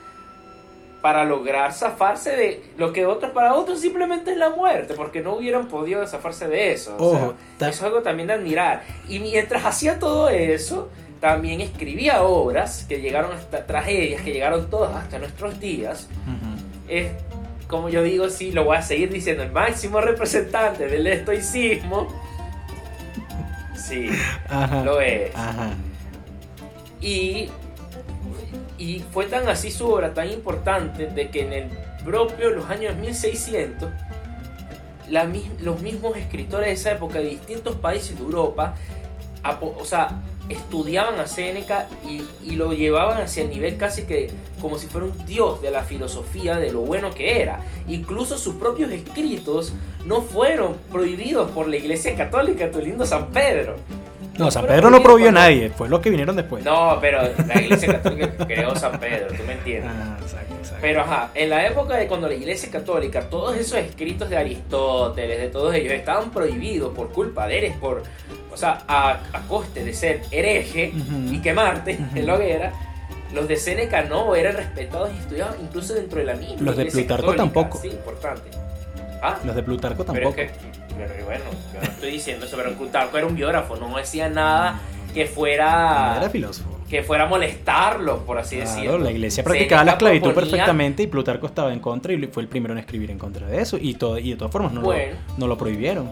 para lograr zafarse de lo que otros para otros simplemente es la muerte, porque no hubieran podido zafarse de eso. o sea, eso es algo también de admirar. Y mientras hacía todo eso, también escribía obras que llegaron hasta tragedias, que llegaron todas hasta nuestros días, es como yo digo, sí, lo voy a seguir diciendo, el máximo representante del estoicismo. Sí, Ajá. lo es. Ajá. Y, y fue tan así su obra, tan importante, de que en el propio los años 1600, la los mismos escritores de esa época de distintos países de Europa, o sea, estudiaban a Séneca y, y lo llevaban hacia el nivel casi que como si fuera un dios de la filosofía, de lo bueno que era. Incluso sus propios escritos no fueron prohibidos por la Iglesia Católica, tu lindo San Pedro. No, San Pero Pedro no prohibió a nadie, fue los que vinieron después. No, pero la iglesia católica creó San Pedro, tú me entiendes. Ah, exacto, exacto. Pero ajá, en la época de cuando la iglesia católica, todos esos escritos de Aristóteles, de todos ellos, estaban prohibidos por culpa de eres, por, o sea, a, a coste de ser hereje Ujú. y quemarte Ujú. en la hoguera, los de Séneca no, eran respetados y estudiados incluso dentro de la misma Los de Plutarco católica. tampoco. Sí, importante. Ah, Los de Plutarco pero tampoco. es que, pero bueno, yo no estoy diciendo eso, pero Plutarco era un biógrafo, no decía nada que fuera Era filósofo. que fuera a molestarlos, por así Claro, decirlo. la iglesia practicaba la esclavitud proponía- perfectamente y Plutarco estaba en contra y fue el primero en escribir en contra de eso. Y, todo, y de todas formas no, Bueno. lo, no lo prohibieron.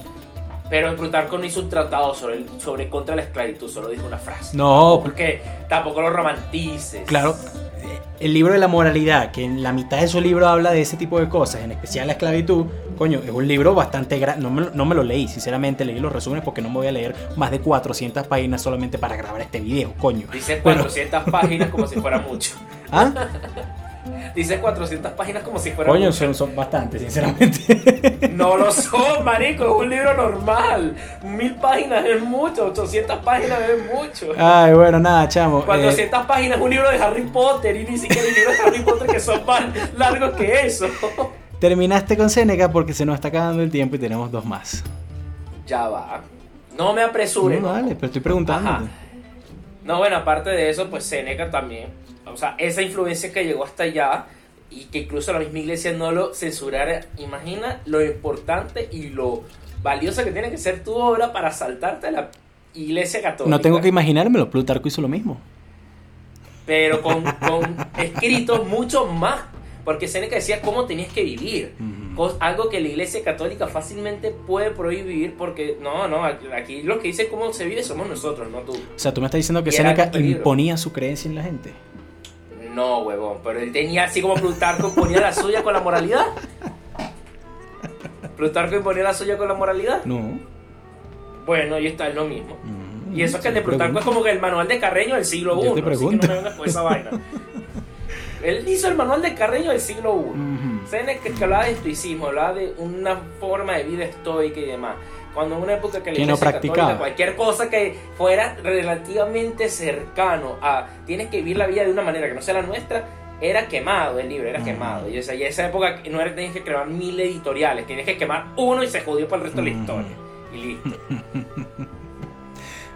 Pero Plutarco no hizo un tratado sobre, el- sobre contra la esclavitud, solo dijo una frase. No, Porque tampoco lo romantices. claro. El libro de la moralidad, que en la mitad de su libro habla de ese tipo de cosas, en especial la esclavitud, coño, es un libro bastante grande. No me, lo- no me lo leí, sinceramente, leí los resúmenes porque no me voy a leer más de 400 páginas solamente para grabar este video, coño. Dice Pero- 400 páginas como si fuera mucho. ¿Ah? Dice 400 páginas como si fuera Coño, mucho. son, son bastantes, sinceramente. No lo son, marico, es un libro normal. Mil páginas es mucho, 800 páginas es mucho. Ay, bueno, nada, chamo. eh, 400 páginas es un libro de Harry Potter y ni siquiera hay libros de Harry Potter que son más largos que eso. terminaste con Seneca porque se nos está acabando el tiempo y tenemos dos más. Ya va. No me apresure. No, ¿no? vale, pero estoy preguntando. No, bueno, aparte de eso, pues Seneca también. O sea, esa influencia que llegó hasta allá y que incluso la misma iglesia no lo censurara. Imagina lo importante y lo valiosa que tiene que ser tu obra para saltarte a la iglesia católica. No tengo que imaginármelo, Plutarco hizo lo mismo. Pero con, con escritos mucho más. Porque Seneca decía cómo tenías que vivir. Algo que la iglesia católica fácilmente puede prohibir porque no, no, aquí lo que dice cómo se vive somos nosotros, no tú. O sea, tú me estás diciendo que Y Seneca imponía su creencia en la gente. No, huevón, pero él tenía así como Plutarco imponía la suya con la moralidad. Plutarco imponía la suya con la moralidad. No. Bueno, ahí está, es lo mismo. Mm, Y eso es que el de Plutarco es pregunto. como que el manual de Carreño del siglo I. Yo te así que pregunto. no me vengas con esa vaina. Él hizo el manual de Carreño del siglo I. Seneca que hablaba de estoicismo, hablaba de una forma de vida estoica y demás. Cuando en una época que la Que no iglesia practicaba. católica, cualquier cosa que fuera relativamente cercano a tienes que vivir la vida de una manera que no sea la nuestra, era quemado el libro, era Mm. quemado. Y esa, y esa época no era tenías que crear mil editoriales, tenías que quemar uno y se jodió para el resto de la Mm. historia. Y listo.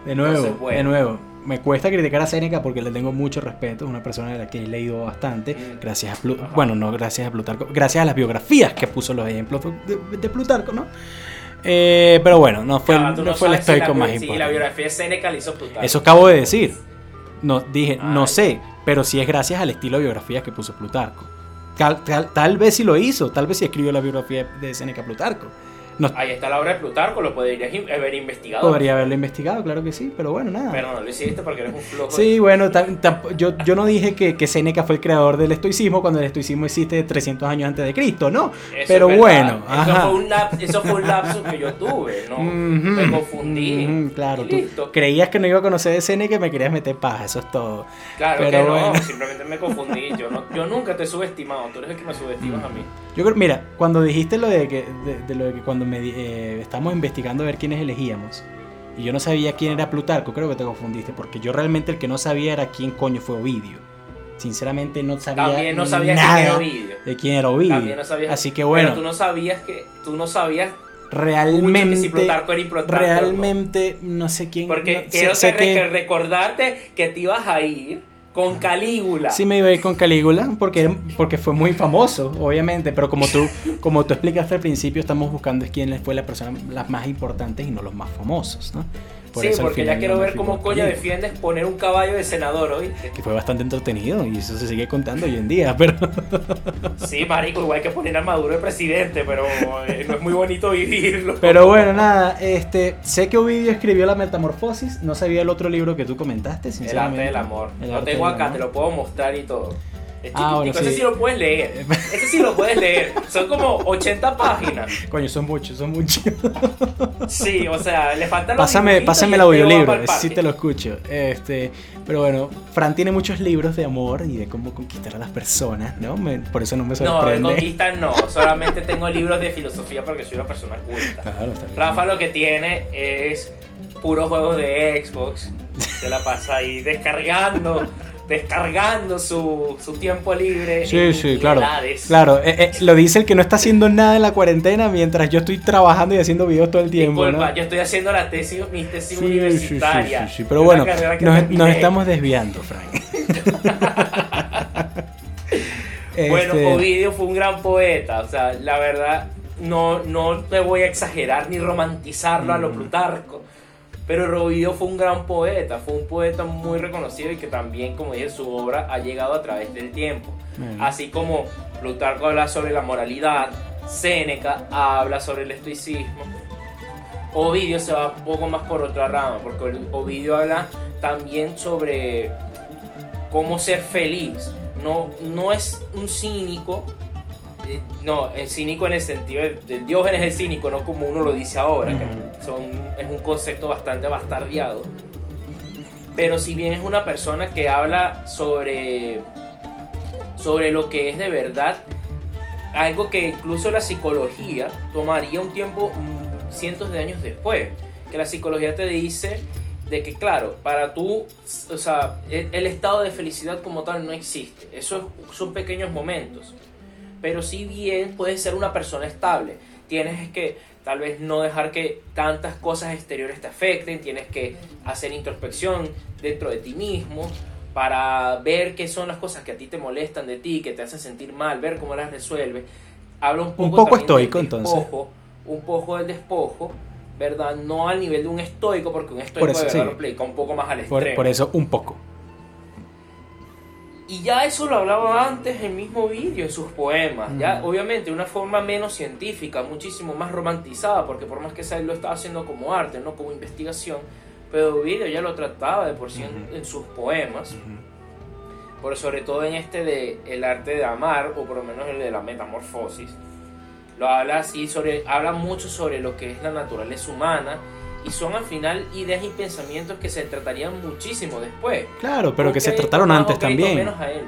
De nuevo, de nuevo. Me cuesta criticar a Seneca porque le tengo mucho respeto. Es una persona de la que he leído bastante. Mm. Gracias a Plu- Ajá. Bueno, no gracias a Plutarco. Gracias a las biografías que puso los ejemplos de, de Plutarco, ¿no? Eh, pero bueno, no fue, Ah, el- tú no fue el si estoico la, más si la importante. biografía de Seneca la hizo Plutarco. Eso acabo de decir. No, dije, no Ay. sé, pero sí es gracias al estilo de biografías que puso Plutarco. Tal, tal- tal vez sí lo hizo, tal vez sí escribió la biografía de Seneca Plutarco. No Ahí está la obra de Plutarco, lo podrías haber investigado. podría haberlo investigado, claro que sí, pero bueno, nada. Pero no lo hiciste porque eres un flojo. Sí, bueno, yo, yo no dije que, que Seneca fue el creador del estoicismo cuando el estoicismo existe 300 años antes de Cristo, ¿no? Eso Pero es bueno. Eso fue, un lap- eso fue un lapsus que yo tuve, ¿no? me confundí. claro, Y tú listo. creías que no iba a conocer de Seneca y me querías meter paja, eso es todo. Claro pero que no, bueno. simplemente me confundí. Yo, no, yo nunca te he subestimado, tú eres el que me subestimas a mí. Yo creo, mira, cuando dijiste lo de que, de, de lo de que cuando me, eh, estamos investigando a ver quiénes elegíamos, y yo no sabía quién era Plutarco, creo que te confundiste, porque yo realmente el que no sabía era quién coño fue Ovidio. Sinceramente no sabía También no sabías nada quién era Ovidio. de quién era Ovidio. También no sabías. Así que bueno, Pero tú no sabías que. Tú no sabías realmente, si Plutarco era importante. no. realmente no sé quién. Porque no- quiero sé, sé que- que recordarte que te ibas a ir con Calígula. sí me iba a ir con Calígula porque, porque fue muy famoso, obviamente, pero como tú, como tú explicaste al principio, estamos buscando quién fue la persona las más importantes y no los más famosos, ¿no? Sí, porque ya quiero ver cómo coño defiendes poner un caballo de senador, ¿oíste? Que fue bastante entretenido y eso se sigue contando hoy en día, pero... sí, marico, igual hay que poner armadura de presidente, pero eh, no es muy bonito vivirlo. Pero bueno, nada, este, sé que Ovidio escribió La Metamorfosis, no sabía el otro libro que tú comentaste, sinceramente. El arte del amor. lo tengo acá, te lo puedo mostrar y todo. Ah, bueno, ese sí. lo puedes leer. Ese sí lo puedes leer. Son como 80 páginas. Coño, son muchos, son muchos. Sí, o sea, le faltan los Pásame, pásame el audiolibro, sí te lo escucho. Este, pero bueno, Fran tiene muchos libros de amor y de cómo conquistar a las personas, ¿no? por eso no me sorprende. No, de conquistar no, solamente tengo libros de filosofía porque soy una persona culta. Claro. Rafa lo que tiene es puros juegos de Xbox. Se la pasa ahí descargando descargando su, su tiempo libre. Sí, sí, claro. Claro, eh, eh, lo dice el que no está haciendo nada en la cuarentena mientras yo estoy trabajando y haciendo videos todo el tiempo. Yo estoy haciendo la tesis, mi tesis universitaria. Sí, sí, pero bueno, nos, estamos desviando, Frank. bueno, este Ovidio fue un gran poeta, o sea, la verdad, no, no te voy a exagerar ni romantizarlo a lo mm. Plutarco pero Robido fue un gran poeta, fue un poeta muy reconocido y que también, como dije, su obra ha llegado a través del tiempo. Así como Plutarco habla sobre la moralidad, Séneca habla sobre el estoicismo. Ovidio se va un poco más por otra rama, porque Ovidio habla también sobre cómo ser feliz. No, no es un cínico, no, el cínico en el sentido del Diógenes es el cínico, no como uno lo dice ahora, que son, es un concepto bastante bastardeado. Pero si bien es una persona que habla sobre, sobre lo que es de verdad, algo que incluso la psicología tomaría un tiempo mm, cientos de años después, que la psicología te dice de que claro, para tú, o sea, el, el estado de felicidad como tal no existe, esos son pequeños momentos pero si bien puedes ser una persona estable, tienes que tal vez no dejar que tantas cosas exteriores te afecten, tienes que hacer introspección dentro de ti mismo para ver qué son las cosas que a ti te molestan de ti, que te hacen sentir mal, ver cómo las resuelves. Habla un poco, un poco estoico entonces. Un poco del despojo, ¿verdad? No al nivel de un estoico, porque un estoico de verdad lo aplica un poco más al extremo. por eso un poco. Y ya eso lo hablaba antes el mismo vídeo, en sus poemas. Ya, obviamente, de una forma menos científica, muchísimo más romantizada, porque por más que sea, él lo estaba haciendo como arte, no como investigación. Pero vídeo ya lo trataba de por sí en, sus poemas. Por sobre todo en este de El arte de amar, o por lo menos el de la metamorfosis. Lo habla así, sobre, habla mucho sobre lo que es la naturaleza humana y son al final ideas y pensamientos que se tratarían muchísimo después. Claro, pero que se trataron antes también. Menos a él.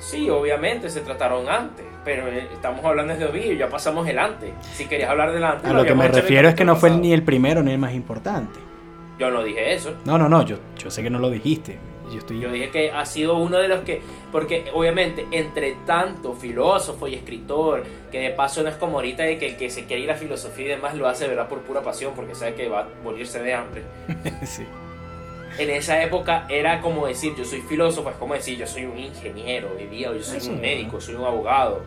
Sí, obviamente se trataron antes, pero eh, estamos hablando de Ovidio, ya pasamos el antes. Si querías hablar del antes. A lo, que me refiero es que no fue ni el primero ni el más importante. Yo no dije eso. No, no, no, yo, yo sé que no lo dijiste. Yo, dije que ha sido uno de los que, porque obviamente entre tanto filósofo y escritor, que de paso no es como ahorita de que el que se quiere ir a filosofía y demás lo hace ¿verdad? por pura pasión, porque sabe que va a morirse de hambre. sí. En esa época era como decir yo soy filósofo, es como decir yo soy un ingeniero, vivía, yo soy un médico, soy un abogado.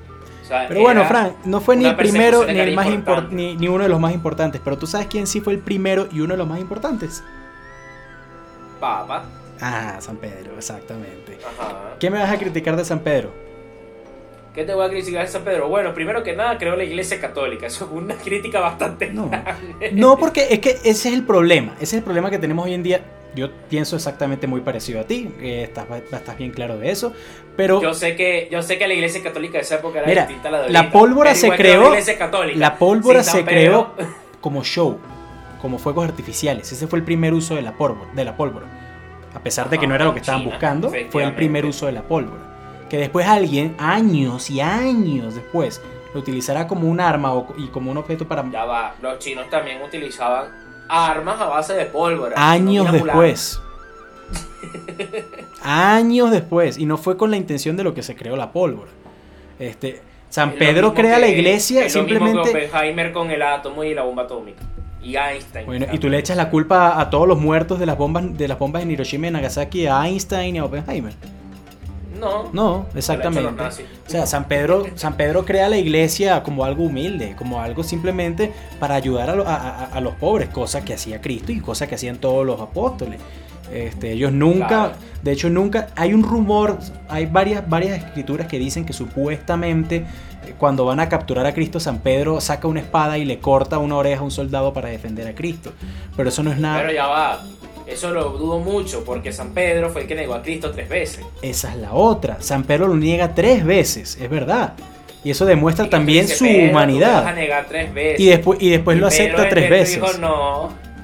pero bueno, Frank, no fue ni el primero ni, el más ni, ni uno de los más importantes, pero tú sabes quién sí fue el primero y uno de los más importantes. Papa. Ah, San Pedro, exactamente. Ajá. ¿Qué me vas a criticar de San Pedro? ¿Qué te voy a criticar de San Pedro? Bueno, primero que nada, creo la iglesia católica. Eso es una crítica bastante no. no, porque es que ese es el problema. Ese es el problema que tenemos hoy en día. Yo pienso exactamente muy parecido a ti. estás, estás bien claro de eso. Pero. Yo sé que, yo sé que la iglesia católica de esa época era distinta a la de La pólvora se creó. La, pólvora se creó como show. Como fuegos artificiales. Ese fue el primer uso de la pólvora. De la pólvora a pesar de que no era lo que estaban buscando, fue el primer uso de la pólvora. Que después alguien, años y años después, lo utilizará como un arma y como un objeto para... Ya va, los chinos también utilizaban armas a base de pólvora. Años después. años después. Y no fue con la intención de lo que se creó la pólvora. Este, San Pedro crea la iglesia simplemente... con el átomo y la bomba atómica y Einstein. Bueno, y tú le echas la culpa a todos los muertos de las bombas de las bombas en Hiroshima y Nagasaki a Einstein y a Oppenheimer. No. No, exactamente. O sea, San Pedro, San Pedro crea la iglesia como algo humilde, como algo simplemente para ayudar a, los pobres, cosa que hacía Cristo y cosa que hacían todos los apóstoles. Este, ellos nunca, de hecho nunca, hay un rumor, hay varias, varias escrituras que dicen que supuestamente cuando van a capturar a Cristo, San Pedro saca una espada y le corta una oreja a un soldado para defender a Cristo. Pero eso no es nada. Pero ya va, eso lo dudo mucho porque San Pedro fue el que negó a Cristo tres veces. Esa es la otra. San Pedro lo niega tres veces, es verdad. Y eso demuestra también su humanidad. Y después, y después lo acepta tres veces.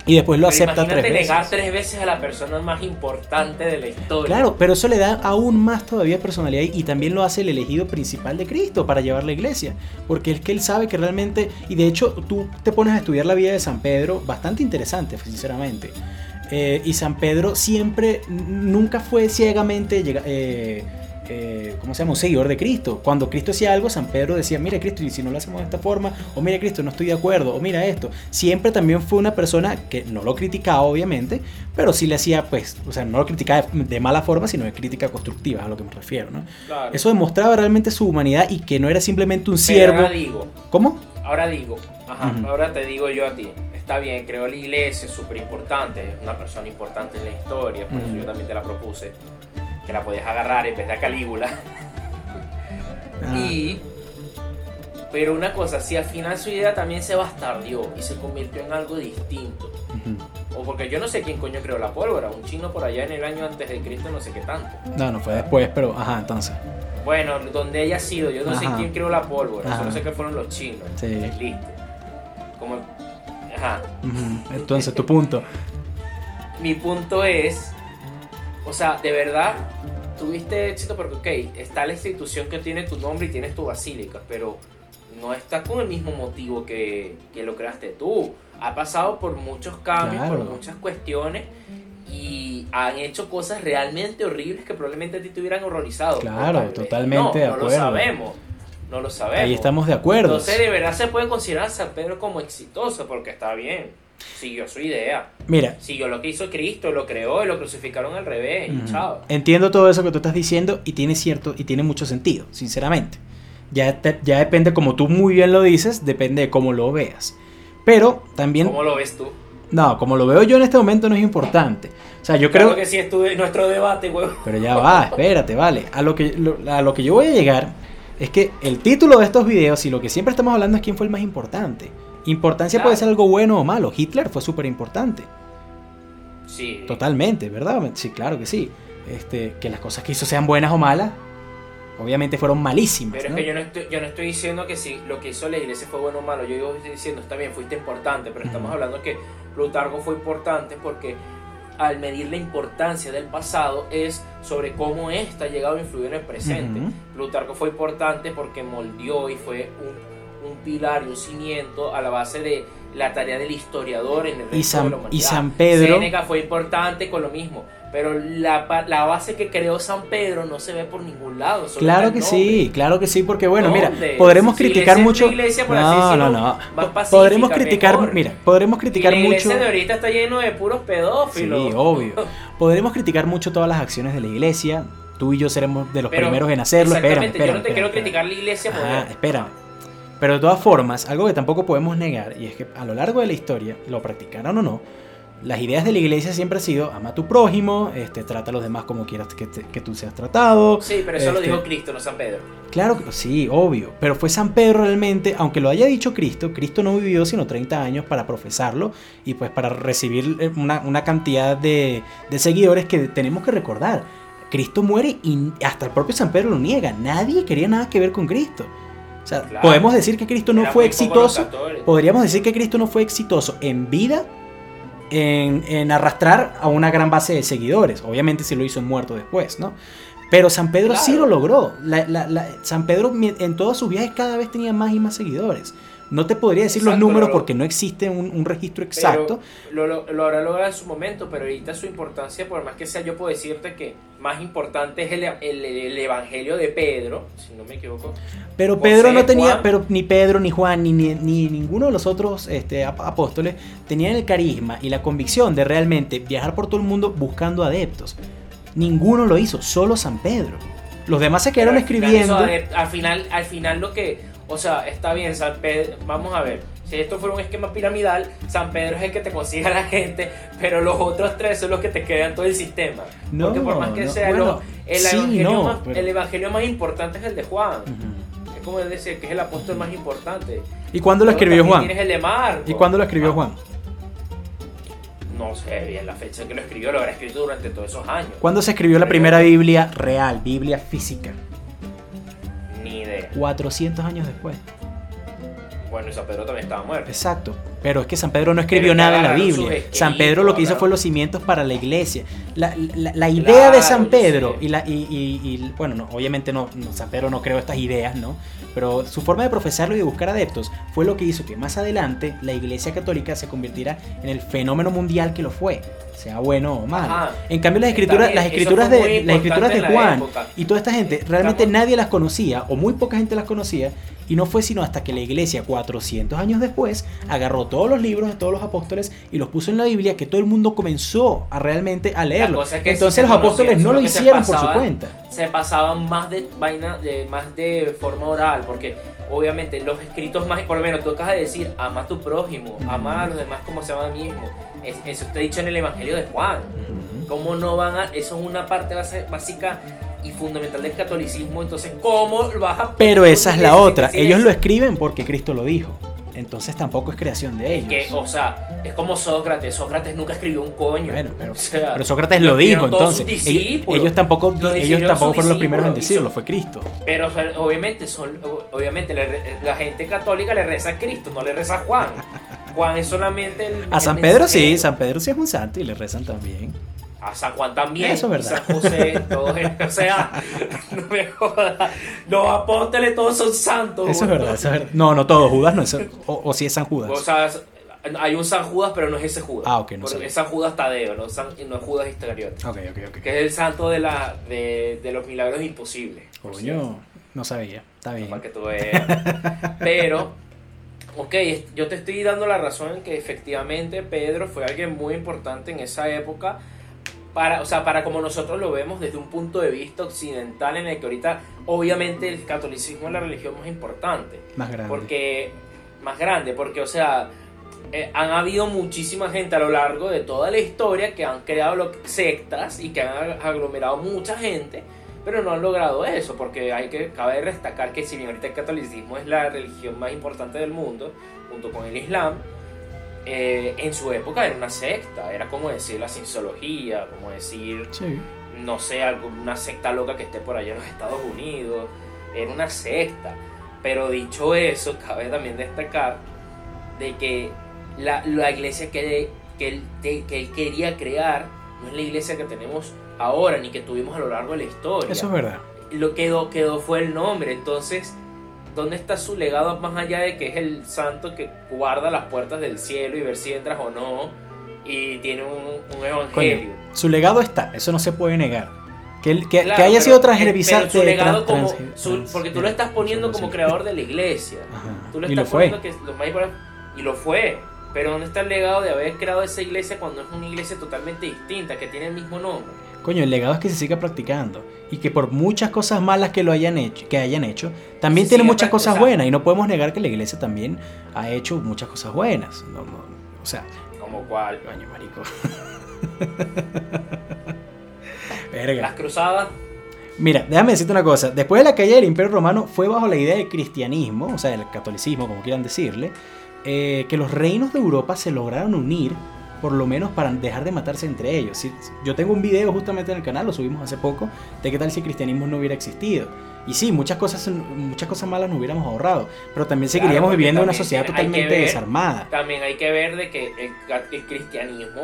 Y después lo acepta tres veces. negar tres veces a la persona más importante de la historia. Claro, pero eso le da aún más todavía personalidad y también lo hace el elegido principal de Cristo para llevar la iglesia. Porque es que él sabe que realmente, y de hecho tú te pones a estudiar la vida de San Pedro, bastante interesante, sinceramente. Eh, y San Pedro siempre, nunca fue ciegamente, eh, eh, ¿cómo se llama? Un seguidor de Cristo. Cuando Cristo hacía algo, San Pedro decía, mira Cristo, y si no lo hacemos de esta forma, o mira Cristo, no estoy de acuerdo, o mira esto. Siempre también fue una persona que no lo criticaba, obviamente, pero sí le hacía, pues, o sea, no lo criticaba de mala forma, sino de crítica constructiva, a lo que me refiero, ¿no? Eso demostraba realmente su humanidad y que no era simplemente un siervo. Ahora digo. ¿Cómo? Ahora digo, ajá, ahora te digo yo a ti está bien, creó la iglesia, es súper importante, es una persona importante en la historia, por eso yo también te la propuse, que la podías agarrar en vez de a Calígula. Ah. Y, pero una cosa, si al final su idea también se bastardió y se convirtió en algo distinto, o porque yo no sé quién coño creó la pólvora, un chino por allá en el año antes de Cristo, no sé qué tanto. No, no fue después, pero ajá, entonces. Bueno, donde haya sido, yo no sé quién creó la pólvora, solo sé que fueron los chinos. Sí. Listo. Como entonces, tu punto. Mi punto es, o sea, de verdad, tuviste éxito porque, ok, está la institución que tiene tu nombre y tienes tu basílica, pero no está con el mismo motivo que, lo creaste tú. Ha pasado por muchos cambios, por muchas cuestiones y han hecho cosas realmente horribles que probablemente a ti te hubieran horrorizado. Claro, totalmente de acuerdo. No lo sabemos no lo sabemos. Ahí estamos de acuerdo. Entonces, de verdad se puede considerar a San Pedro como exitoso porque está bien. Siguió su idea. Mira. Siguió lo que hizo Cristo, lo creó y lo crucificaron al revés. chao. Entiendo todo eso que tú estás diciendo y tiene cierto y tiene mucho sentido, sinceramente. Ya, ya depende, como tú muy bien lo dices, depende de cómo lo veas. Pero también. ¿Cómo lo ves tú? No, como lo veo yo en este momento no es importante. O sea, yo creo que sí es nuestro debate, huevo. Pero ya va, espérate, vale. A lo que a lo que yo voy a llegar es que el título de estos videos y lo que siempre estamos hablando es quién fue el más importante. Importancia puede ser algo bueno o malo. Hitler fue súper importante. Sí. Totalmente, ¿verdad? Sí, claro que sí. Este, que las cosas que hizo sean buenas o malas, obviamente fueron malísimas. Pero es que yo no, estoy, yo no estoy diciendo que si lo que hizo la iglesia fue bueno o malo. Yo estoy diciendo, está bien, fuiste importante, pero estamos hablando que Plutarco fue importante porque al medir la importancia del pasado es sobre cómo ésta ha llegado a influir en el presente. Plutarco fue importante porque moldeó y fue un, un, pilar y un cimiento a la base de la tarea del historiador en el y San, y San Pedro. Séneca fue importante con lo mismo. Pero la, la, base que creó San Pedro no se ve por ningún lado. Claro que sí, claro que sí, porque bueno, mira, podremos criticar mucho. no, no, no. Podremos criticar, mira, podremos criticar mucho. La iglesia de ahorita está lleno de puros pedófilos. Sí, obvio. podremos criticar mucho todas las acciones de la iglesia. Tú y yo seremos de los primeros en hacerlo. Espérame, espérame, yo no te quiero criticar la iglesia. Ah, espérame. Pero de todas formas, algo que tampoco podemos negar, y es que a lo largo de la historia, lo practicaron o no, las ideas de la iglesia siempre han sido ama a tu prójimo, este, trata a los demás como quieras que, que tú seas tratado. Sí, pero eso lo dijo este, Cristo, no San Pedro. Claro sí, obvio. Pero fue San Pedro realmente, aunque lo haya dicho Cristo, Cristo no vivió sino 30 años para profesarlo y pues para recibir eh, una, cantidad de, de seguidores que tenemos que recordar. Cristo muere y hasta el propio San Pedro lo niega. Nadie quería nada que ver con Cristo. O sea, podemos decir que Cristo no fue exitoso. Podríamos decir que Cristo no fue exitoso en vida en, arrastrar a una gran base de seguidores. Obviamente si lo hizo muerto después, ¿no? Pero San Pedro sí lo logró. San Pedro en todos sus viajes cada vez tenía más y más seguidores. No te podría decir los números porque no existe un, registro exacto. Lo, lo, lo, habrá logrado en su momento, pero ahorita su importancia, por más que sea, yo puedo decirte que más importante es el, el, evangelio de Pedro, si no me equivoco. Pero Pedro no tenía, pero ni Pedro, ni Juan, ni, ni, ninguno de los otros este, apóstoles tenían el carisma y la convicción de realmente viajar por todo el mundo buscando adeptos. Ninguno lo hizo, solo San Pedro. Los demás se quedaron al escribiendo. al final, al final lo que, o sea, está bien, San Pedro, vamos a ver, si esto fuera un esquema piramidal, San Pedro es el que te consigue a la gente, pero los otros tres son los que te crean todo el sistema. No, Porque por más que no, sea, bueno, el, sí, evangelio no, más, pero- el evangelio más importante es el de Juan. Es como decía, que es el apóstol más importante. ¿Y cuándo lo escribió Juan? Tienes el de. ¿Y cuándo lo escribió Ah, Juan? No sé bien la fecha en que lo escribió, lo habrá escrito durante todos esos años. ¿Cuándo se escribió la primera Biblia real, Biblia física? Idea. 400 años después. Bueno, y San Pedro también estaba muerto. Exacto. Pero es que San Pedro no escribió nada en la Biblia. San Pedro lo que hizo fue los cimientos para la iglesia. La, la- la idea de San Pedro y, la, y, y- y, bueno, no, obviamente no, no, San Pedro no creó estas ideas, ¿no? Pero su forma de profesarlo y de buscar adeptos fue lo que hizo que más adelante la iglesia católica se convirtiera en el fenómeno mundial que lo fue, sea bueno o malo. Ajá. En cambio las escrituras, las escrituras de las escrituras de Juan época. y toda esta gente realmente Estamos- nadie las conocía o muy poca gente las conocía y no fue sino hasta que la iglesia 400 años después agarró todos los libros de todos los apóstoles y los puso en la Biblia que todo el mundo comenzó a realmente a leerlo. es que Entonces los apóstoles no lo hicieron por su cuenta. se pasaban más de vaina de más de forma oral porque obviamente los escritos más por lo menos tú acabas de decir ama a tu prójimo ama a los demás como se ama a mí mismo Es- eso está dicho en el evangelio de Juan cómo no van a eso es una parte base- básica y fundamental del catolicismo entonces cómo lo vas a Pero esa es la otra. Ellos lo escriben porque Cristo lo dijo. Entonces tampoco es creación de ellos. que, o sea, es como Sócrates. Sócrates nunca escribió un coño. Bueno, pero, O sea, pero Sócrates lo dijo, entonces. Ellos, ellos tampoco, Lo ellos tampoco fueron los primeros en decirlo, fue Cristo. Pero o sea, obviamente, son, obviamente re- la gente católica le reza a Cristo, no le reza a Juan. Juan es solamente el. A el San Pedro sí, mensajero. San Pedro sí es un santo y le rezan también. A San Juan también. Eso es verdad. San José, todos. O sea, no me jodas. Los apóstoles todos son santos. Eso es verdad, eso es verdad. No, no todos, Judas no es. O, o sí es San Judas. O sea, hay un San Judas, pero no es ese Judas. Ah, ok, no sabía. Es San Judas Tadeo, no, San, no es Judas Iscariote. ok, ok, ok. Que es el santo de, la, de, de los milagros imposibles. Coño, no sabía. Está bien. Para que tú veas. Pero, ok, yo te estoy dando la razón en que efectivamente Pedro fue alguien muy importante en esa época. Para, o sea, para como nosotros lo vemos desde un punto de vista occidental, en el que ahorita, obviamente, el catolicismo es la religión más importante. Más grande. Porque, más grande, porque, o sea, eh, han habido muchísima gente a lo largo de toda la historia que han creado lo- sectas y que han aglomerado mucha gente, pero no han logrado eso, porque hay que, cabe destacar que si bien ahorita el catolicismo es la religión más importante del mundo, junto con el Islam, eh, en su época era una secta, era como decir la cienciología, como decir Sí. no sé, alguna secta loca que esté por allá en los Estados Unidos. Era una secta. Pero dicho eso, cabe también destacar de que la, la iglesia que, que, él, que él quería crear no es la iglesia que tenemos ahora, ni que tuvimos a lo largo de la historia. Eso es verdad. Lo quedó, quedó fue el nombre. Entonces, ¿dónde está su legado más allá de que es el santo que guarda las puertas del cielo y ver si entras o no? Y tiene un, un evangelio. Coño, su legado está, eso no se puede negar. Que, que, Claro, que haya sido pero transrevisado. su legado como su- porque tú lo estás poniendo como creador de la iglesia. Tú lo y lo estás fue. poniendo que es lo más importante- y lo fue. Pero ¿dónde está el legado de haber creado esa iglesia cuando es una iglesia totalmente distinta, que tiene el mismo nombre? Coño, el legado es que se siga practicando. Y que por muchas cosas malas que lo hayan hecho, que hayan hecho, también Se tiene muchas cosas buenas. Y no podemos negar que la iglesia también ha hecho muchas cosas buenas. No, no, o sea, Como cual. coño, marico. Verga. Las cruzadas, Mira, déjame decirte una cosa. Después de la caída del Imperio Romano fue bajo la idea del cristianismo, o sea, del catolicismo, como quieran decirle, eh, que los reinos de Europa se lograron unir, por lo menos para dejar de matarse entre ellos. Si- Yo tengo un video justamente en el canal, lo subimos hace poco, de qué tal si el cristianismo no hubiera existido. Y sí, muchas cosas, muchas cosas malas nos hubiéramos ahorrado, pero también Claro, seguiríamos porque viviendo en una sociedad totalmente ver- desarmada. también hay que ver de que el, el cristianismo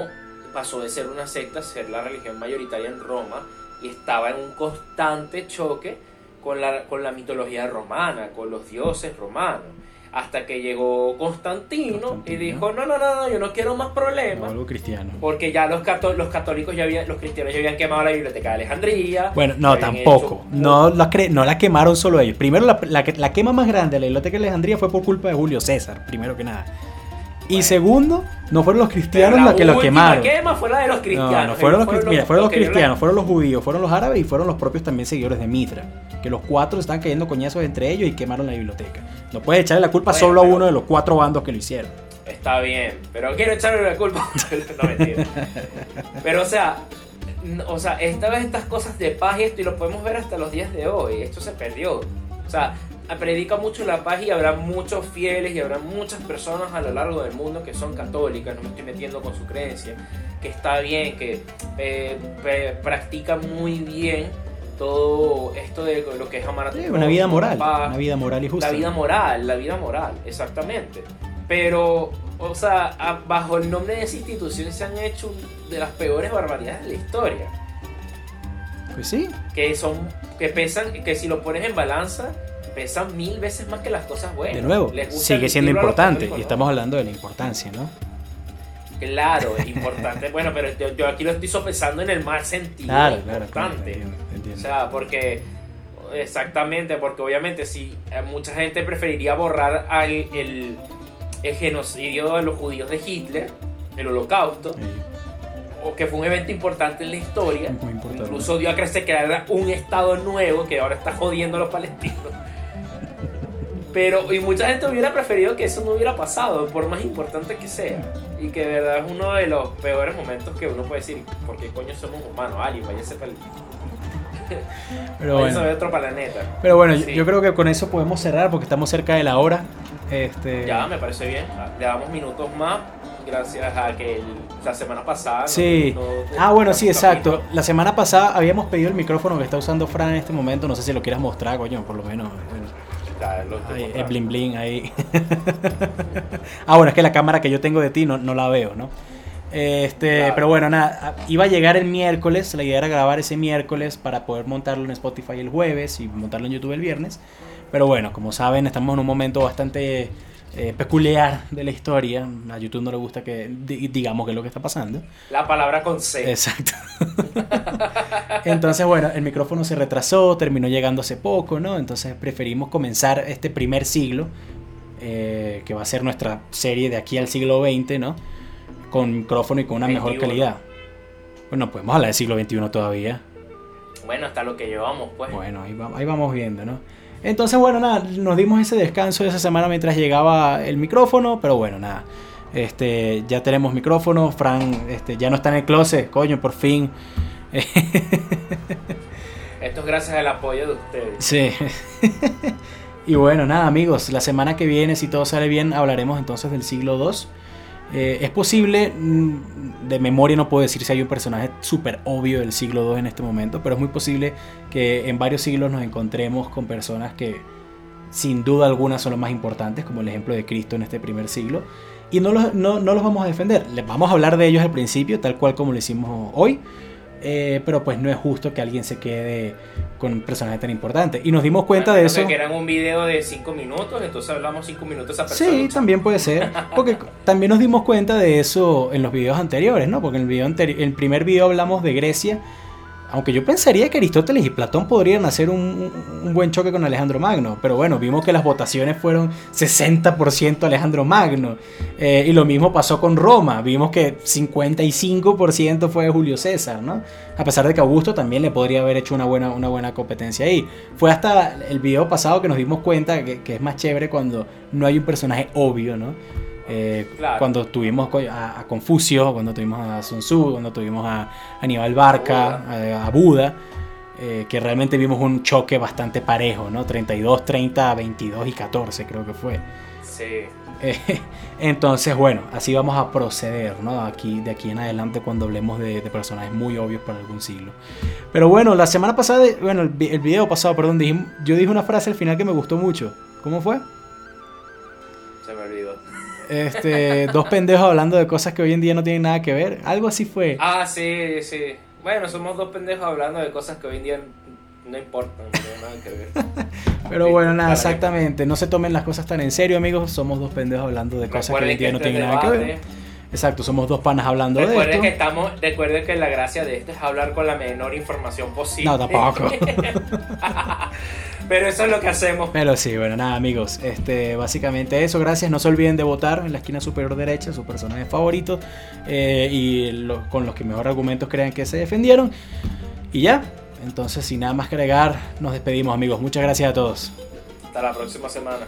pasó de ser una secta a ser la religión mayoritaria en Roma y estaba en un constante choque con la, con la mitología romana, con los dioses romanos. Hasta que llegó Constantino, y dijo, no, no, no, no, yo no quiero más problemas. algo cristiano. Porque ya los, cató- los católicos ya habían, los cristianos ya habían quemado la biblioteca de Alejandría. Bueno, no, tampoco. hecho- No la, cre- no la quemaron solo ellos. Primero, la, la, la quema más grande de la biblioteca de Alejandría fue por culpa de Julio César, primero que nada. Y segundo, no fueron los cristianos los que lo quemaron. quema fue la de los cristianos. No, no fueron, los, mira, fueron los cristianos, fueron los judíos, fueron los árabes y fueron los propios también seguidores de Mitra. Que los cuatro están cayendo coñazos entre ellos y quemaron la biblioteca. No puedes echarle la culpa solo a uno de los cuatro bandos que lo hicieron. Está bien, pero quiero echarle la culpa. no, mentira. Pero o sea, o sea, esta vez estas cosas de paz y esto y lo podemos ver hasta los días de hoy. Esto se perdió. O sea, predica mucho la paz y habrá muchos fieles y habrá muchas personas a lo largo del mundo que son católicas, no me estoy metiendo con su creencia, que está bien, que eh, practican muy bien todo esto de lo que es amar a sí, Una vida moral, una vida moral y justa. La vida moral, la vida moral, exactamente. Pero, o sea, bajo el nombre de esa institución se han hecho de las peores barbaridades de la historia. Pues sí. Que son, que pesan, que si lo pones en balanza, pesan mil veces más que las cosas buenas. De nuevo, sigue siendo importante y estamos hablando de la importancia, ¿no? Claro, es importante. bueno, pero yo, aquí lo estoy sopesando en el mal sentido. Claro, claro. Importante. O sea, porque. Exactamente, porque obviamente si eh, mucha gente preferiría borrar al, el, el, genocidio de los judíos de Hitler, el holocausto, o que fue un evento importante en la historia, incluso dio a crecer que era un estado nuevo que ahora está jodiendo a los palestinos. Pero, y mucha gente hubiera preferido que eso no hubiera pasado, por más importante que sea. Y que de verdad es uno de los peores momentos que uno puede decir, ¿por qué coño somos humanos? Ali, váyase para el... Pero bueno. de otro planeta. Pero bueno, yo creo que con eso podemos cerrar porque estamos cerca de la hora. Este... Ya, me parece bien. Le damos minutos más gracias a que la semana pasada. Sí. ah, bueno, sí, exacto. La semana pasada habíamos pedido el micrófono que está usando Fran en este momento. No sé si lo quieras mostrar, coño, por lo menos es bling bling ahí. ah, bueno, es que la cámara que yo tengo de ti no, no la veo, ¿no? Este, pero bueno, nada, iba a llegar el miércoles, la idea era grabar ese miércoles para poder montarlo en Spotify el jueves y montarlo en YouTube el viernes. Pero bueno, como saben, estamos en un momento bastante eh, peculiar de la historia. A YouTube no le gusta que digamos qué es lo que está pasando. La palabra con C. Exacto. Entonces, bueno, el micrófono se retrasó, terminó llegando hace poco, ¿no? Entonces preferimos comenzar este primer siglo, eh, que va a ser nuestra serie de aquí al siglo XX, ¿no? Con micrófono y con una mejor calidad. Bueno, podemos hablar del siglo XXI todavía. Bueno, hasta lo que llevamos, pues. Bueno, ahí vamos viendo, ¿no? Entonces, bueno, nada, nos dimos ese descanso esa semana mientras llegaba el micrófono, pero bueno, nada. Este, ya tenemos micrófono, Fran este, ya no está en el closet, coño, por fin. Esto es gracias al apoyo de ustedes. Sí. y bueno, nada, amigos, la semana que viene, si todo sale bien, hablaremos entonces del siglo II. Eh, es posible, mm, de memoria no puedo decir si hay un personaje súper obvio del siglo II en este momento, pero es muy posible que en varios siglos nos encontremos con personas que sin duda alguna son los más importantes, como el ejemplo de Cristo en este primer siglo. Y no los, no, no los vamos a defender, les vamos a hablar de ellos al principio, tal cual como lo hicimos hoy. Eh, pero pues no es justo que alguien se quede con un personaje tan importante. Y nos dimos cuenta de eso. que eran un video de 5 minutos, entonces hablamos 5 minutos a persona. Sí, también puede ser. Porque también nos dimos cuenta de eso en los videos anteriores, ¿no? Porque en el, video anterior, el primer video hablamos de Grecia aunque yo pensaría que Aristóteles y Platón podrían hacer un, buen choque con Alejandro Magno, pero bueno, vimos que las votaciones fueron 60% Alejandro Magno. Eh, y lo mismo pasó con Roma, vimos que 55% fue Julio César, ¿no? A pesar de que Augusto también le podría haber hecho una buena, una buena competencia ahí. Fue hasta el video pasado que nos dimos cuenta que, que es más chévere cuando no hay un personaje obvio, ¿no? Eh, cuando tuvimos a, Confucio, cuando tuvimos a Sun Tzu, cuando tuvimos a Aníbal Barca, a, Buda, eh, que realmente vimos un choque bastante parejo, ¿no? 32, 30, 22 y 14 creo que fue. Sí. Eh, entonces, bueno, así vamos a proceder, ¿no? Aquí, de aquí en adelante cuando hablemos de, personajes muy obvios para algún siglo. Pero bueno, la semana pasada, bueno, el, video pasado, perdón, yo dije una frase al final que me gustó mucho. ¿Cómo fue? Este, dos pendejos hablando de cosas que hoy en día no tienen nada que ver. Algo así fue. Ah, sí, sí. Bueno, somos dos pendejos hablando de cosas que hoy en día no importan, no tienen nada que ver. Pero bueno, nada, exactamente. No se tomen las cosas tan en serio, amigos. Somos dos pendejos hablando de cosas que hoy en día no tienen nada que ver. Exacto, somos dos panas hablando de Recuerden esto. que estamos, recuerden que la gracia de esto es hablar con la menor información posible. No, tampoco. Pero eso es lo que hacemos. Pero sí, bueno, nada, amigos. Este, básicamente eso. Gracias. No se olviden de votar en la esquina superior derecha sus personajes favoritos eh, y lo- con los que mejor argumentos crean que se defendieron. Y ya. Entonces, sin nada más que agregar, nos despedimos, amigos. Muchas gracias a todos. Hasta la próxima semana.